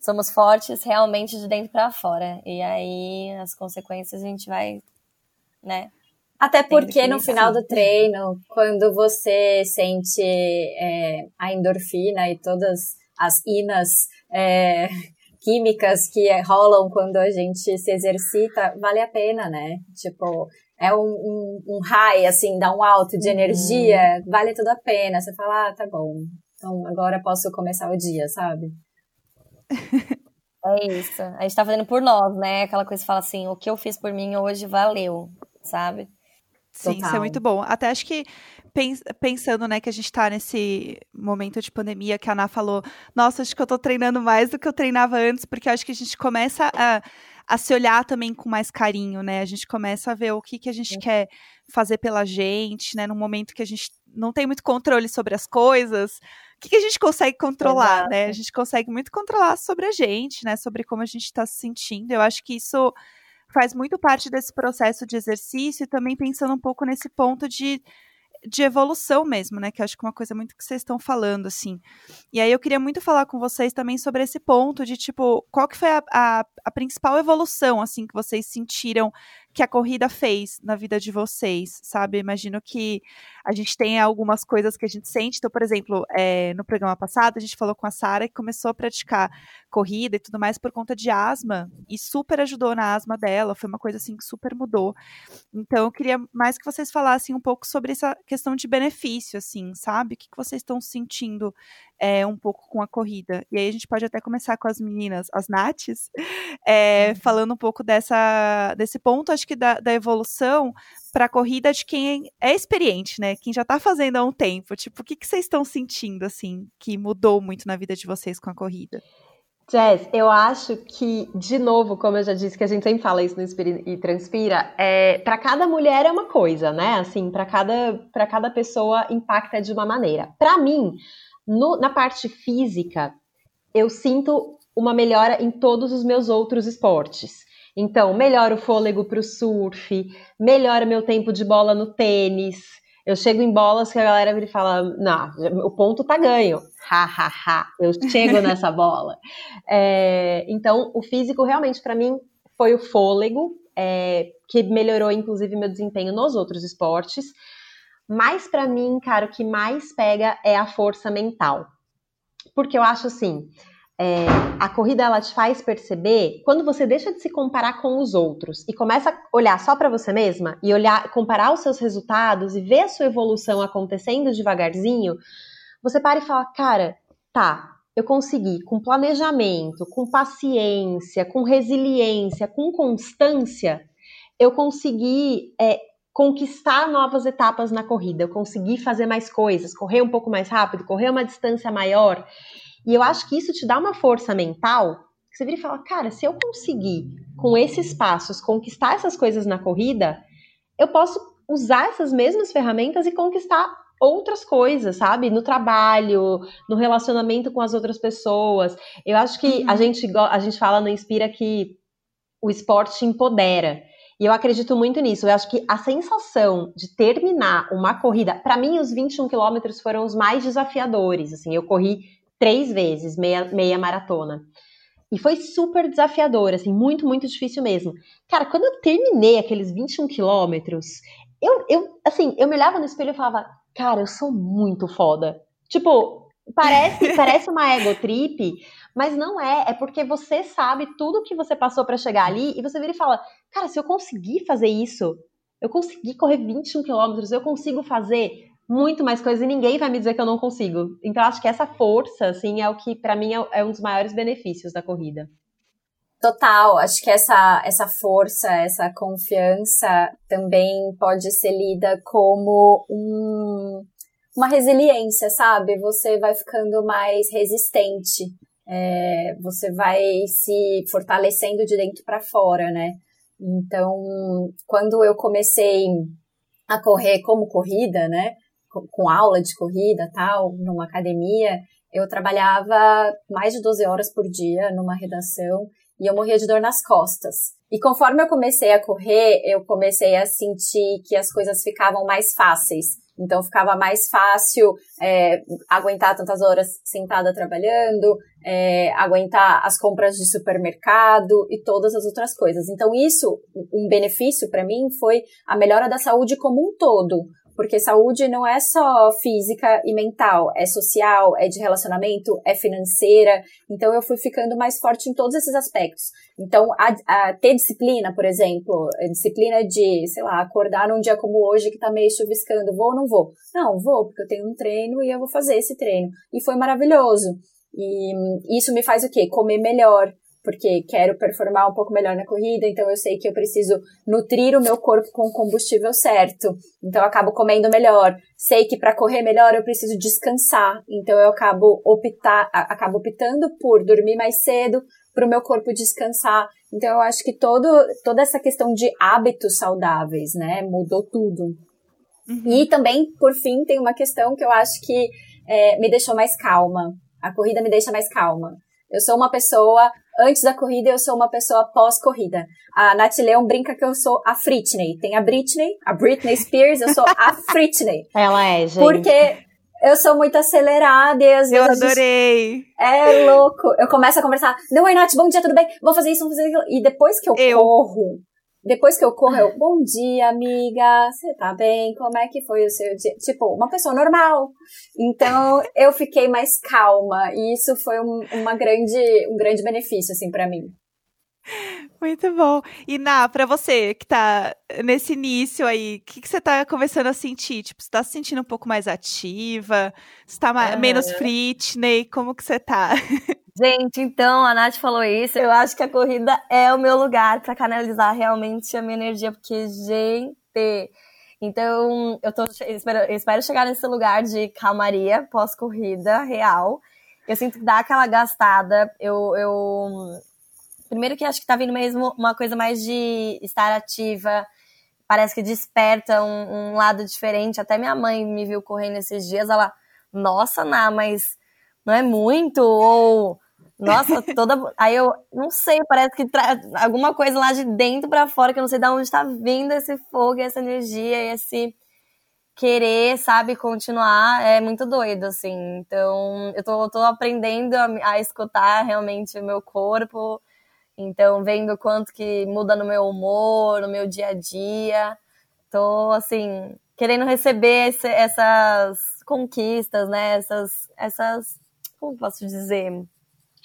somos fortes realmente de dentro para fora. E aí as consequências a gente vai, né? Até porque no final do treino, quando você sente é, a endorfina e todas as inas é, químicas que rolam quando a gente se exercita, vale a pena, né? Tipo, é um, um, um high, assim, dá um alto de energia, uhum. vale tudo a pena. Você fala, ah, tá bom, então agora posso começar o dia, sabe? É isso. A gente tá fazendo por nós, né? Aquela coisa que fala assim, o que eu fiz por mim hoje valeu, sabe? Sim, Total. isso é muito bom. Até acho que pensando, né, que a gente tá nesse momento de pandemia que a Ana falou, nossa, acho que eu tô treinando mais do que eu treinava antes, porque acho que a gente começa a, a se olhar também com mais carinho, né? A gente começa a ver o que, que a gente Sim. quer fazer pela gente, né? Num momento que a gente não tem muito controle sobre as coisas, o que, que a gente consegue controlar, Exato. né? A gente consegue muito controlar sobre a gente, né? Sobre como a gente está se sentindo. Eu acho que isso faz muito parte desse processo de exercício e também pensando um pouco nesse ponto de de evolução mesmo, né? Que acho que é uma coisa muito que vocês estão falando, assim. E aí eu queria muito falar com vocês também sobre esse ponto de, tipo, qual que foi a, a, a principal evolução, assim, que vocês sentiram que a corrida fez na vida de vocês, sabe? Imagino que a gente tem algumas coisas que a gente sente. Então, por exemplo, é, no programa passado, a gente falou com a Sara que começou a praticar corrida e tudo mais por conta de asma e super ajudou na asma dela. Foi uma coisa assim que super mudou. Então, eu queria mais que vocês falassem um pouco sobre essa questão de benefício, assim, sabe? O que, que vocês estão sentindo é, um pouco com a corrida. E aí a gente pode até começar com as meninas, as Nates, é, falando um pouco dessa, desse ponto, acho que da, da evolução para a corrida de quem é experiente, né? Quem já está fazendo há um tempo. Tipo, o que, que vocês estão sentindo, assim, que mudou muito na vida de vocês com a corrida? Jess, eu acho que, de novo, como eu já disse, que a gente sempre fala isso no Inspira e Transpira, é, para cada mulher é uma coisa, né? Assim, para cada, cada pessoa impacta de uma maneira. Para mim, no, na parte física, eu sinto uma melhora em todos os meus outros esportes. Então, melhora o fôlego para o surf, melhora meu tempo de bola no tênis. Eu chego em bolas que a galera me fala: não, o ponto tá ganho. Ha, ha, ha. Eu chego nessa bola. É, então, o físico realmente para mim foi o fôlego, é, que melhorou inclusive meu desempenho nos outros esportes. Mas para mim, cara, o que mais pega é a força mental. Porque eu acho assim, é, a corrida ela te faz perceber quando você deixa de se comparar com os outros e começa a olhar só para você mesma e olhar, comparar os seus resultados e ver a sua evolução acontecendo devagarzinho, você para e fala, cara, tá, eu consegui com planejamento, com paciência, com resiliência, com constância, eu consegui é, conquistar novas etapas na corrida, eu conseguir fazer mais coisas, correr um pouco mais rápido, correr uma distância maior. E eu acho que isso te dá uma força mental que você vira e fala, cara, se eu conseguir com esses passos conquistar essas coisas na corrida, eu posso usar essas mesmas ferramentas e conquistar outras coisas, sabe? No trabalho, no relacionamento com as outras pessoas. Eu acho que uhum. a gente a gente fala no Inspira que o esporte empodera. E eu acredito muito nisso. Eu acho que a sensação de terminar uma corrida, para mim, os 21 quilômetros foram os mais desafiadores. Assim, eu corri três vezes meia, meia maratona. E foi super desafiador, assim, muito, muito difícil mesmo. Cara, quando eu terminei aqueles 21 quilômetros, eu, eu, assim, eu me olhava no espelho e falava, cara, eu sou muito foda. Tipo, parece, parece uma ego trip, mas não é, é porque você sabe tudo que você passou para chegar ali e você vira e fala: "Cara, se eu conseguir fazer isso, eu consegui correr 21 quilômetros, eu consigo fazer muito mais coisas e ninguém vai me dizer que eu não consigo". Então acho que essa força assim é o que para mim é, é um dos maiores benefícios da corrida. Total, acho que essa, essa força, essa confiança também pode ser lida como um, uma resiliência, sabe? Você vai ficando mais resistente é, você vai se fortalecendo de dentro para fora, né? Então, quando eu comecei a correr como corrida, né, com aula de corrida, tal, numa academia, eu trabalhava mais de 12 horas por dia numa redação e eu morria de dor nas costas. E conforme eu comecei a correr, eu comecei a sentir que as coisas ficavam mais fáceis. Então ficava mais fácil é, aguentar tantas horas sentada trabalhando, é, aguentar as compras de supermercado e todas as outras coisas. Então isso, um benefício para mim foi a melhora da saúde como um todo, porque saúde não é só física e mental, é social, é de relacionamento, é financeira. Então eu fui ficando mais forte em todos esses aspectos. Então, a, a ter disciplina, por exemplo, disciplina de, sei lá, acordar num dia como hoje que tá meio chuviscando, vou ou não vou? Não, vou, porque eu tenho um treino e eu vou fazer esse treino. E foi maravilhoso. E isso me faz o quê? Comer melhor, porque quero performar um pouco melhor na corrida, então eu sei que eu preciso nutrir o meu corpo com o combustível certo. Então eu acabo comendo melhor. Sei que para correr melhor eu preciso descansar, então eu acabo optar, acabo optando por dormir mais cedo para o meu corpo descansar. Então eu acho que todo, toda essa questão de hábitos saudáveis, né, mudou tudo. Uhum. E também, por fim, tem uma questão que eu acho que é, me deixou mais calma. A corrida me deixa mais calma. Eu sou uma pessoa antes da corrida eu sou uma pessoa pós-corrida. A Nath Leon brinca que eu sou a Britney. Tem a Britney, a Britney Spears, eu sou a Britney. Ela é, gente. Porque eu sou muito acelerada e às vezes. Eu adorei! Gente... É louco. Eu começo a conversar. Não, Oi, Nath, bom dia, tudo bem? Vou fazer isso, vou fazer aquilo. E depois que eu, eu. corro, depois que eu corro, eu, bom dia, amiga, você tá bem? Como é que foi o seu dia? Tipo, uma pessoa normal. Então, eu fiquei mais calma e isso foi um, uma grande, um grande benefício, assim, para mim. Muito bom. E Ná, pra você que tá nesse início aí, o que, que você tá começando a sentir? Tipo, você tá se sentindo um pouco mais ativa? Você tá mais, menos Britney? Como que você tá? Gente, então, a Nath falou isso. Eu acho que a corrida é o meu lugar para canalizar realmente a minha energia, porque, gente. Então, eu, tô, espero, espero chegar nesse lugar de calmaria pós-corrida real. Eu sinto que dá aquela gastada. Eu, eu. Primeiro que acho que tá vindo mesmo uma coisa mais de estar ativa. Parece que desperta um, um lado diferente. Até minha mãe me viu correndo esses dias. Ela, nossa, Ná, mas não é muito? Ou nossa, toda. Aí eu não sei, parece que traz alguma coisa lá de dentro para fora, que eu não sei de onde está vindo esse fogo, essa energia, esse querer, sabe, continuar. É muito doido, assim. Então, eu tô, tô aprendendo a, a escutar realmente o meu corpo. Então, vendo quanto que muda no meu humor, no meu dia a dia. Tô, assim, querendo receber esse, essas conquistas, né? Essas, essas. Como posso dizer?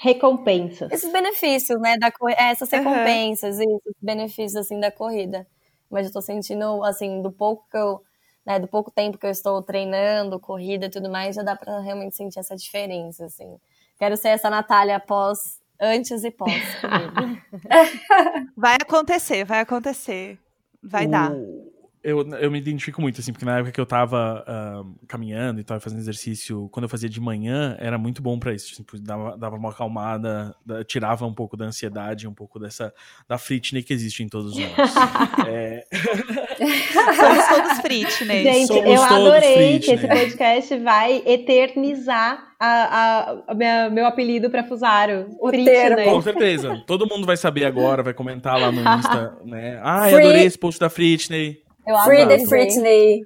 Recompensas. Esses benefícios, né, da é, essas recompensas, uhum. esses benefícios assim da corrida. Mas eu tô sentindo assim, do pouco que eu, né, do pouco tempo que eu estou treinando, corrida e tudo mais, já dá para realmente sentir essa diferença, assim. Quero ser essa Natália após antes e pós. vai acontecer, vai acontecer. Vai o... dar eu, eu me identifico muito, assim, porque na época que eu tava uh, caminhando e tava fazendo exercício, quando eu fazia de manhã, era muito bom para isso. Tipo, dava, dava uma acalmada, tirava um pouco da ansiedade, um pouco dessa da Fritney que existe em todos nós. é... Somos todos Fritney. Gente, Somos eu adorei que esse podcast vai eternizar a, a, a meu apelido para Fusaro. O termo. Com certeza. Todo mundo vai saber agora, vai comentar lá no Insta, né? Ah, eu adorei esse post da Fritney. Eu Free the Britney.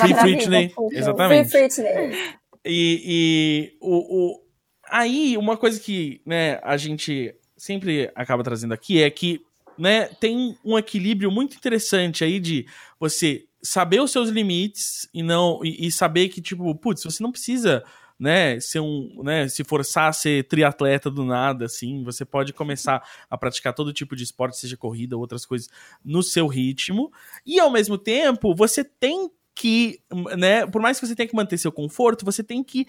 Free Britney, exatamente. Free Britney. E, e o, o, aí, uma coisa que né, a gente sempre acaba trazendo aqui é que né, tem um equilíbrio muito interessante aí de você saber os seus limites e não e, e saber que, tipo, putz, você não precisa né, ser um, né, se forçar a ser triatleta do nada, assim, você pode começar a praticar todo tipo de esporte, seja corrida ou outras coisas, no seu ritmo, e ao mesmo tempo, você tem que, né, por mais que você tenha que manter seu conforto, você tem que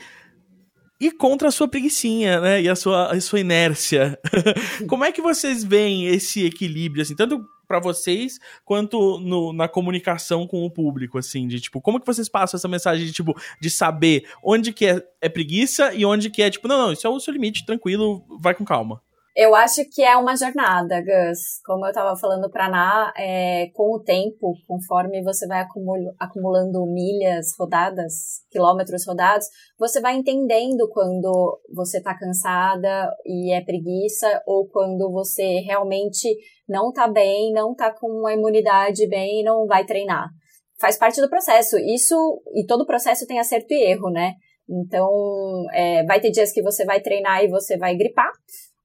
ir contra a sua preguiçinha, né, e a sua, a sua inércia. Como é que vocês veem esse equilíbrio, assim, tanto para vocês quanto no, na comunicação com o público, assim, de tipo, como que vocês passam essa mensagem de tipo, de saber onde que é, é preguiça e onde que é tipo, não, não, isso é o seu limite, tranquilo, vai com calma. Eu acho que é uma jornada, Gus. Como eu estava falando para Ná, é, com o tempo, conforme você vai acumul acumulando milhas rodadas, quilômetros rodados, você vai entendendo quando você está cansada e é preguiça, ou quando você realmente não está bem, não está com a imunidade bem e não vai treinar. Faz parte do processo. Isso, e todo processo tem acerto e erro, né? Então, é, vai ter dias que você vai treinar e você vai gripar,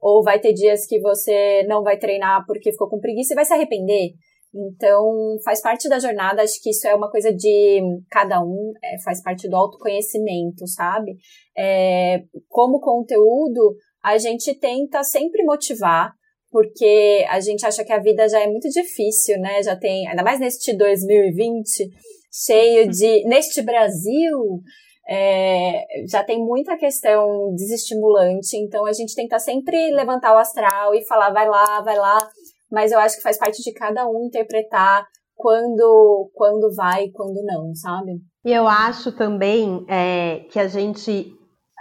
ou vai ter dias que você não vai treinar porque ficou com preguiça e vai se arrepender. Então, faz parte da jornada, acho que isso é uma coisa de cada um, é, faz parte do autoconhecimento, sabe? É, como conteúdo, a gente tenta sempre motivar, porque a gente acha que a vida já é muito difícil, né? Já tem, ainda mais neste 2020, cheio de. neste Brasil, é, já tem muita questão desestimulante, então a gente tenta sempre levantar o astral e falar, vai lá, vai lá, mas eu acho que faz parte de cada um interpretar quando, quando vai e quando não, sabe? E eu acho também é, que a gente,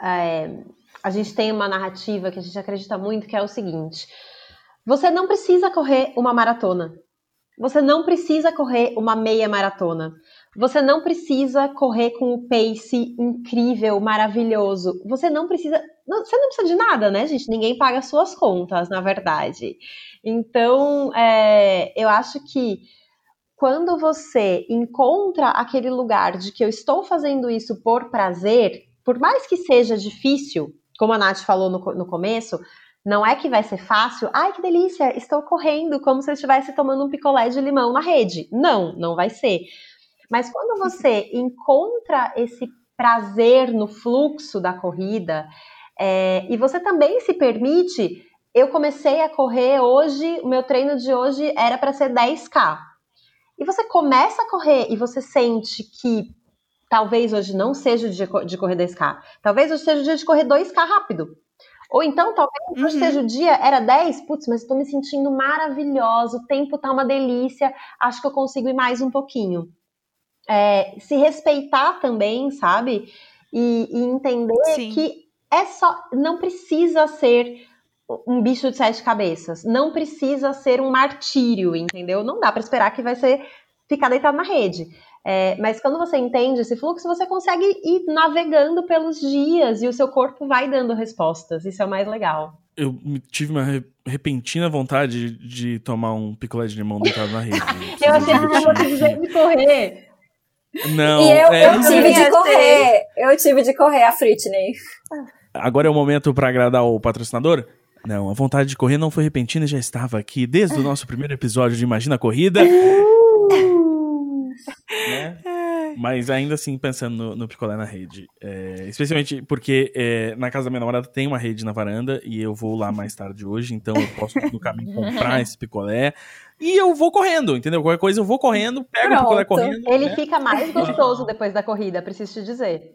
é, a gente tem uma narrativa que a gente acredita muito, que é o seguinte, você não precisa correr uma maratona, você não precisa correr uma meia maratona. Você não precisa correr com o pace incrível, maravilhoso. Você não precisa. Não, você não precisa de nada, né, gente? Ninguém paga suas contas, na verdade. Então, é, eu acho que quando você encontra aquele lugar de que eu estou fazendo isso por prazer, por mais que seja difícil, como a Nath falou no, no começo, não é que vai ser fácil. Ai, que delícia, estou correndo como se eu estivesse tomando um picolé de limão na rede. Não, não vai ser. Mas quando você encontra esse prazer no fluxo da corrida, é, e você também se permite. Eu comecei a correr hoje, o meu treino de hoje era para ser 10K. E você começa a correr e você sente que talvez hoje não seja o dia de correr 10K, talvez hoje seja o dia de correr 2K rápido. Ou então, talvez uhum. hoje seja o dia, era 10, putz, mas estou me sentindo maravilhosa, o tempo tá uma delícia, acho que eu consigo ir mais um pouquinho é, se respeitar também, sabe? E, e entender Sim. que é só. Não precisa ser um bicho de sete cabeças. Não precisa ser um martírio, entendeu? Não dá para esperar que vai ser ficar deitado na rede. É, mas quando você entende esse fluxo, você consegue ir navegando pelos dias e o seu corpo vai dando respostas. Isso é o mais legal. Eu tive uma repentina vontade de tomar um picolé de limão deitado na rede. eu achei que você dizer de correr. Não. E eu, é, eu tive de correr. Eu tive de correr a Fritney. Agora é o momento para agradar o patrocinador? Não, a vontade de correr não foi repentina, já estava aqui desde o nosso primeiro episódio de Imagina a Corrida. Mas ainda assim, pensando no, no picolé na rede. É, especialmente porque é, na casa da minha namorada tem uma rede na varanda e eu vou lá mais tarde hoje, então eu posso no caminho comprar esse picolé. E eu vou correndo, entendeu? Qualquer coisa eu vou correndo, pego Pronto. o picolé correndo. Ele né? fica mais gostoso depois da corrida, preciso te dizer.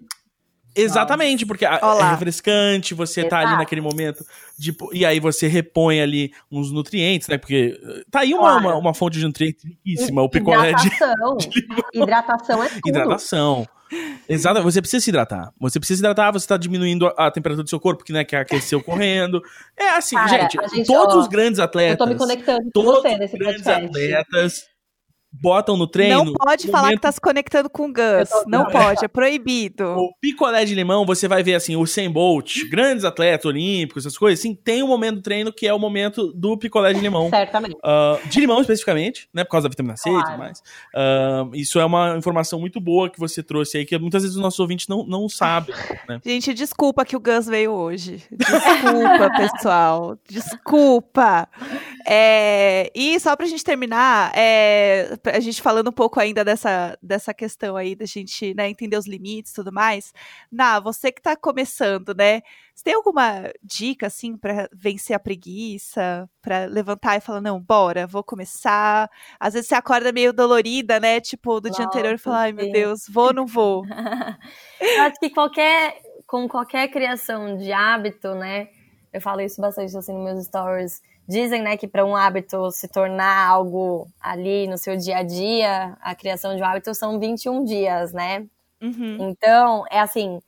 Exatamente, porque Olá. é refrescante, você Exato. tá ali naquele momento, de, e aí você repõe ali uns nutrientes, né? Porque eh, tá aí uma, uma, uma, fonte de nutrientes riquíssima, o picolé hidratação. de, de Hidratação é tudo. Hidratação. Exato, você precisa se hidratar. Você precisa se hidratar, você tá diminuindo a, a temperatura do seu corpo, que né, que aqueceu correndo. É assim, Cara, gente, gente, todos ó, os grandes atletas. Eu tô me conectando com você nesse grandes podcast. atletas botam no treino. Não pode falar momento... que tá se conectando com o Gus. Não, pode, é proibido. O picolé de limão, você vai ver assim, o Sam Bolt, grandes atletas olímpicos, essas coisas, assim, tem um momento do treino que é o momento do picolé de limão. Certamente. Uh, de limão especificamente, né, por causa da vitamina C claro. e tudo mais. Uh, isso é uma informação muito boa que você trouxe aí, que muitas vezes os nossos ouvintes não, não sabem, né? Gente, desculpa que o Gus veio hoje. Desculpa, pessoal. Desculpa. É, e só pra gente terminar, é, a gente falando um pouco ainda dessa, dessa questão aí da gente né, entender os limites e tudo mais. Na, você que tá começando, né? Você tem alguma dica, assim, para vencer a preguiça? para levantar e falar, não, bora, vou começar. Às vezes você acorda meio dolorida, né? Tipo, do Nossa, dia anterior e fala, ai meu Deus, vou ou não vou? Eu acho que qualquer, com qualquer criação de hábito, né? Eu falo isso bastante assim nos meus stories Dizem, né, que para um hábito se tornar algo ali no seu dia a dia, a criação de um hábito são 21 dias, né? Uhum. Então, é assim,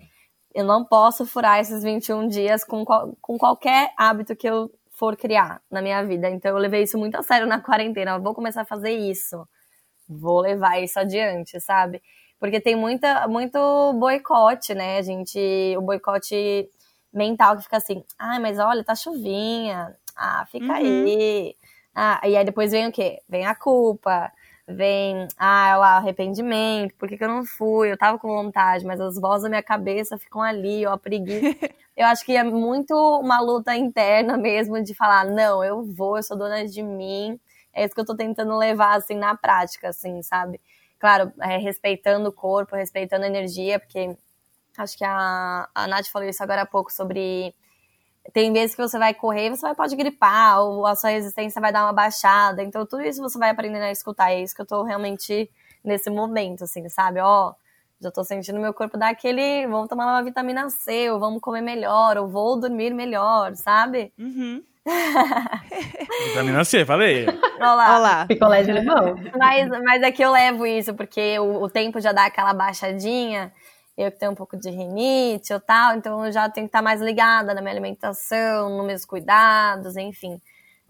eu não posso furar esses 21 dias com, com qualquer hábito que eu for criar na minha vida. Então eu levei isso muito a sério na quarentena. Eu vou começar a fazer isso. Vou levar isso adiante, sabe? Porque tem muita, muito boicote, né? A gente, o boicote mental que fica assim, ah, mas olha, tá chuvinha. Ah, fica Uhum. aí. Ah, e aí depois vem o quê? Vem a culpa, vem ah, o arrependimento, por que, que eu não fui? Eu tava com vontade, mas as vozes da minha cabeça ficam ali, ó, a preguiça. eu acho que é muito uma luta interna mesmo de falar, não, eu vou, eu sou dona de mim. É isso que eu tô tentando levar, assim, na prática, assim, sabe? Claro, é, respeitando o corpo, respeitando a energia, porque acho que a, a Nath falou isso agora há pouco sobre tem vezes que você vai correr, você vai, pode gripar, ou a sua resistência vai dar uma baixada. Então, tudo isso você vai aprendendo a escutar. É isso que eu tô realmente nesse momento, assim, sabe? Ó, já tô sentindo meu corpo dar aquele. Vamos tomar uma vitamina C, ou vamos comer melhor, ou vou dormir melhor, sabe? Uhum. Vitamina C, falei. Olha lá. Olha lá. Picolé de limão. Mas, mas é que eu levo isso, porque o, o tempo já dá aquela baixadinha. Eu que tenho um pouco de rinite ou tal, então eu já tenho que estar mais ligada na minha alimentação, nos meus cuidados, enfim.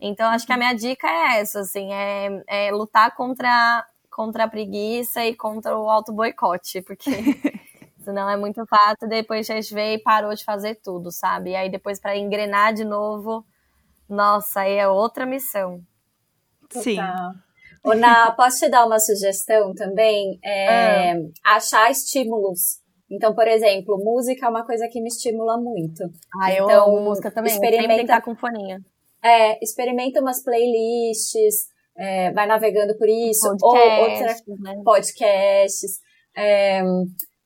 Então, acho que a minha dica é essa, assim, é, é lutar contra, contra a preguiça e contra o auto-boicote, porque senão é muito fácil, depois a gente veio e parou de fazer tudo, sabe? E aí depois para engrenar de novo, nossa, aí é outra missão. Sim. Na, posso te dar uma sugestão também? É, Achar estímulos. Então, por exemplo, música é uma coisa que me estimula muito. Ah, eu Então, amo música também, sempre experimenta- com foninha. É, experimenta umas playlists, é, vai navegando por isso. Ou outra, Podcasts, né? podcasts. É,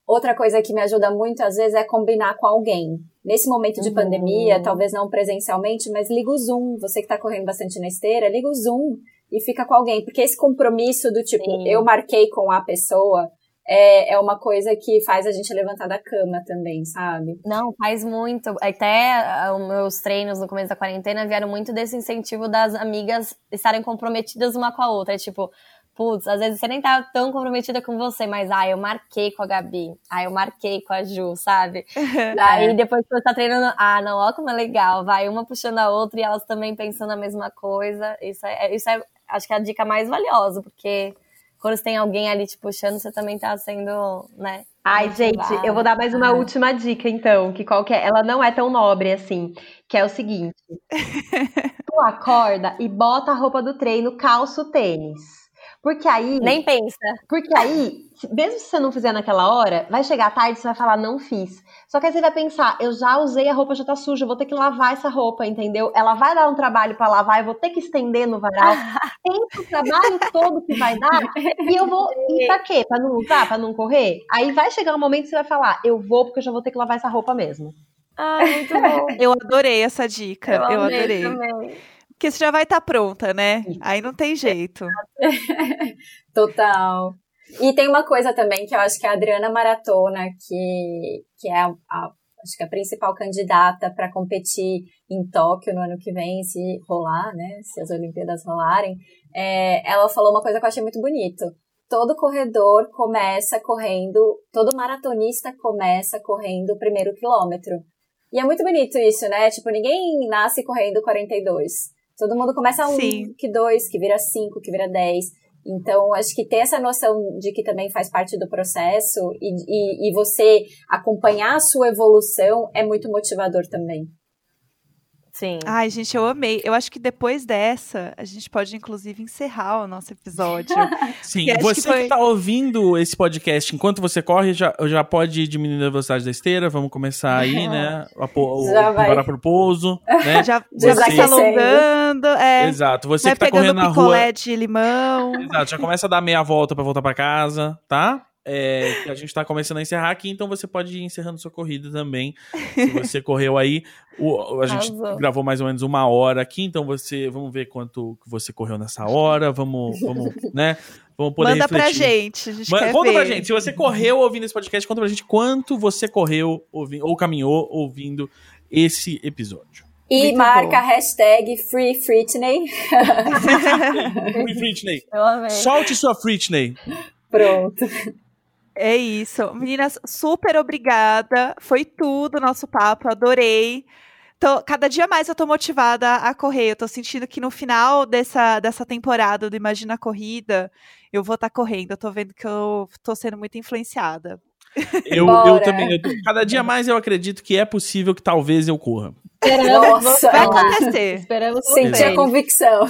outra coisa que me ajuda muito, às vezes, é combinar com alguém. Nesse momento de Uhum. pandemia, talvez não presencialmente, mas liga o Zoom. Você que tá correndo bastante na esteira, liga o Zoom e fica com alguém. Porque esse compromisso do tipo, Sim. eu marquei com a pessoa, é, é uma coisa que faz a gente levantar da cama também, sabe? Não, faz muito. Até ah, os meus treinos no começo da quarentena vieram muito desse incentivo das amigas estarem comprometidas uma com a outra. É tipo, putz, às vezes você nem tá tão comprometida com você, mas ah, eu marquei com a Gabi, ah, eu marquei com a Ju, sabe? Aí depois que você tá treinando, ah, não, ó como é legal, vai uma puxando a outra e elas também pensando a mesma coisa. Isso é, isso é acho que é a dica mais valiosa, porque quando você tem alguém ali te puxando, você também tá sendo, né? Ai, gente, eu vou dar mais uma Ah. última dica, então, que qual que é? Ela não é tão nobre assim, que é o seguinte. tu acorda e bota a roupa do treino, calça o tênis. Porque aí, Nem pensa. porque aí, mesmo se você não fizer naquela hora, vai chegar à tarde e você vai falar, não fiz. Só que aí você vai pensar, eu já usei, a roupa já tá suja, eu vou ter que lavar essa roupa, entendeu? Ela vai dar um trabalho pra lavar, eu vou ter que estender no varal. Pensa o trabalho todo que vai dar e eu vou. E pra quê? Pra não usar? Pra não correr? Aí vai chegar um momento que você vai falar, eu vou porque eu já vou ter que lavar essa roupa mesmo. Ah, muito bom. Eu adorei essa dica. Eu, amei adorei. também. Porque você já vai estar pronta, né? Aí não tem jeito. Total. E tem uma coisa também que eu acho que a Adriana Maratona, que, que é a, a- acho que a principal candidata para competir em Tóquio no ano que vem, se rolar, né? Se as Olimpíadas rolarem, é, ela falou uma coisa que eu achei muito bonito. Todo corredor começa correndo, todo maratonista começa correndo o primeiro quilômetro. E é muito bonito isso, né? Tipo, ninguém nasce correndo 42. Todo mundo começa um, Sim. que dois, que vira cinco, que vira dez. Então, acho que ter essa noção de que também faz parte do processo e, e, e você acompanhar a sua evolução é muito motivador também. Sim. Ai, gente, eu amei. Eu acho que depois dessa, a gente pode, inclusive, encerrar o nosso episódio. Sim, você que foi- que tá ouvindo esse podcast enquanto você corre, já, já pode diminuir a velocidade da esteira. Vamos começar aí, né? A, o, Já vai. preparar pro pouso, né? já Você- já vai se alongando. É, Exato. Você vai que tá correndo na rua. de limão. Exato, já começa a dar meia volta pra voltar pra casa, tá? É, que a gente tá começando a encerrar aqui, então você pode ir encerrando sua corrida também. Se você correu aí, o- a gente Arrasou. gravou mais ou menos uma hora aqui, então você, vamos ver quanto que você correu nessa hora, vamos, vamos, né? Vamos poder Manda pra refletir. gente. A gente Ma- quer conta ver. pra gente, se você correu ouvindo esse podcast, conta pra gente quanto você correu ouvi- ou caminhou ouvindo esse episódio. E Muito marca bom. a hashtag Free Fritney. Free Fritney. Eu amei. Solte sua Fritney. Pronto. É isso. Meninas, super obrigada. Foi tudo nosso papo. Adorei. tô, cada dia mais eu tô motivada a correr. Eu tô sentindo que no final dessa, dessa temporada do Imagina a Corrida, eu vou estar tá correndo. Eu tô vendo que eu tô sendo muito influenciada. Eu, eu também, eu, cada dia mais eu acredito que é possível que talvez eu corra. Nossa, vai acontecer. Esperamos Senti a convicção.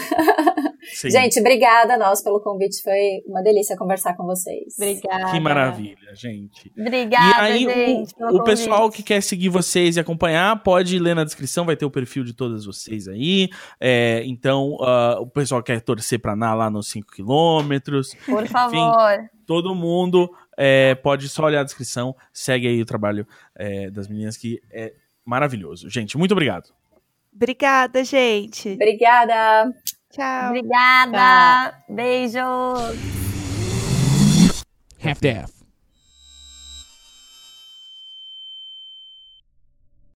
Sim. Gente, obrigada a nós pelo convite. Foi uma delícia conversar com vocês. Obrigada. Que maravilha, gente. Obrigada, e aí, gente. o, o pessoal que quer seguir vocês e acompanhar, pode ler na descrição, vai ter o perfil de todas vocês aí. É, então, uh, o pessoal quer torcer pra Ná lá nos 5 quilômetros. Por favor. Todo mundo é, pode só olhar a descrição, segue aí o trabalho é, das meninas que é maravilhoso. Gente, muito obrigado. Obrigada, gente. Obrigada. Tchau. Obrigada. Beijo. Half-Death.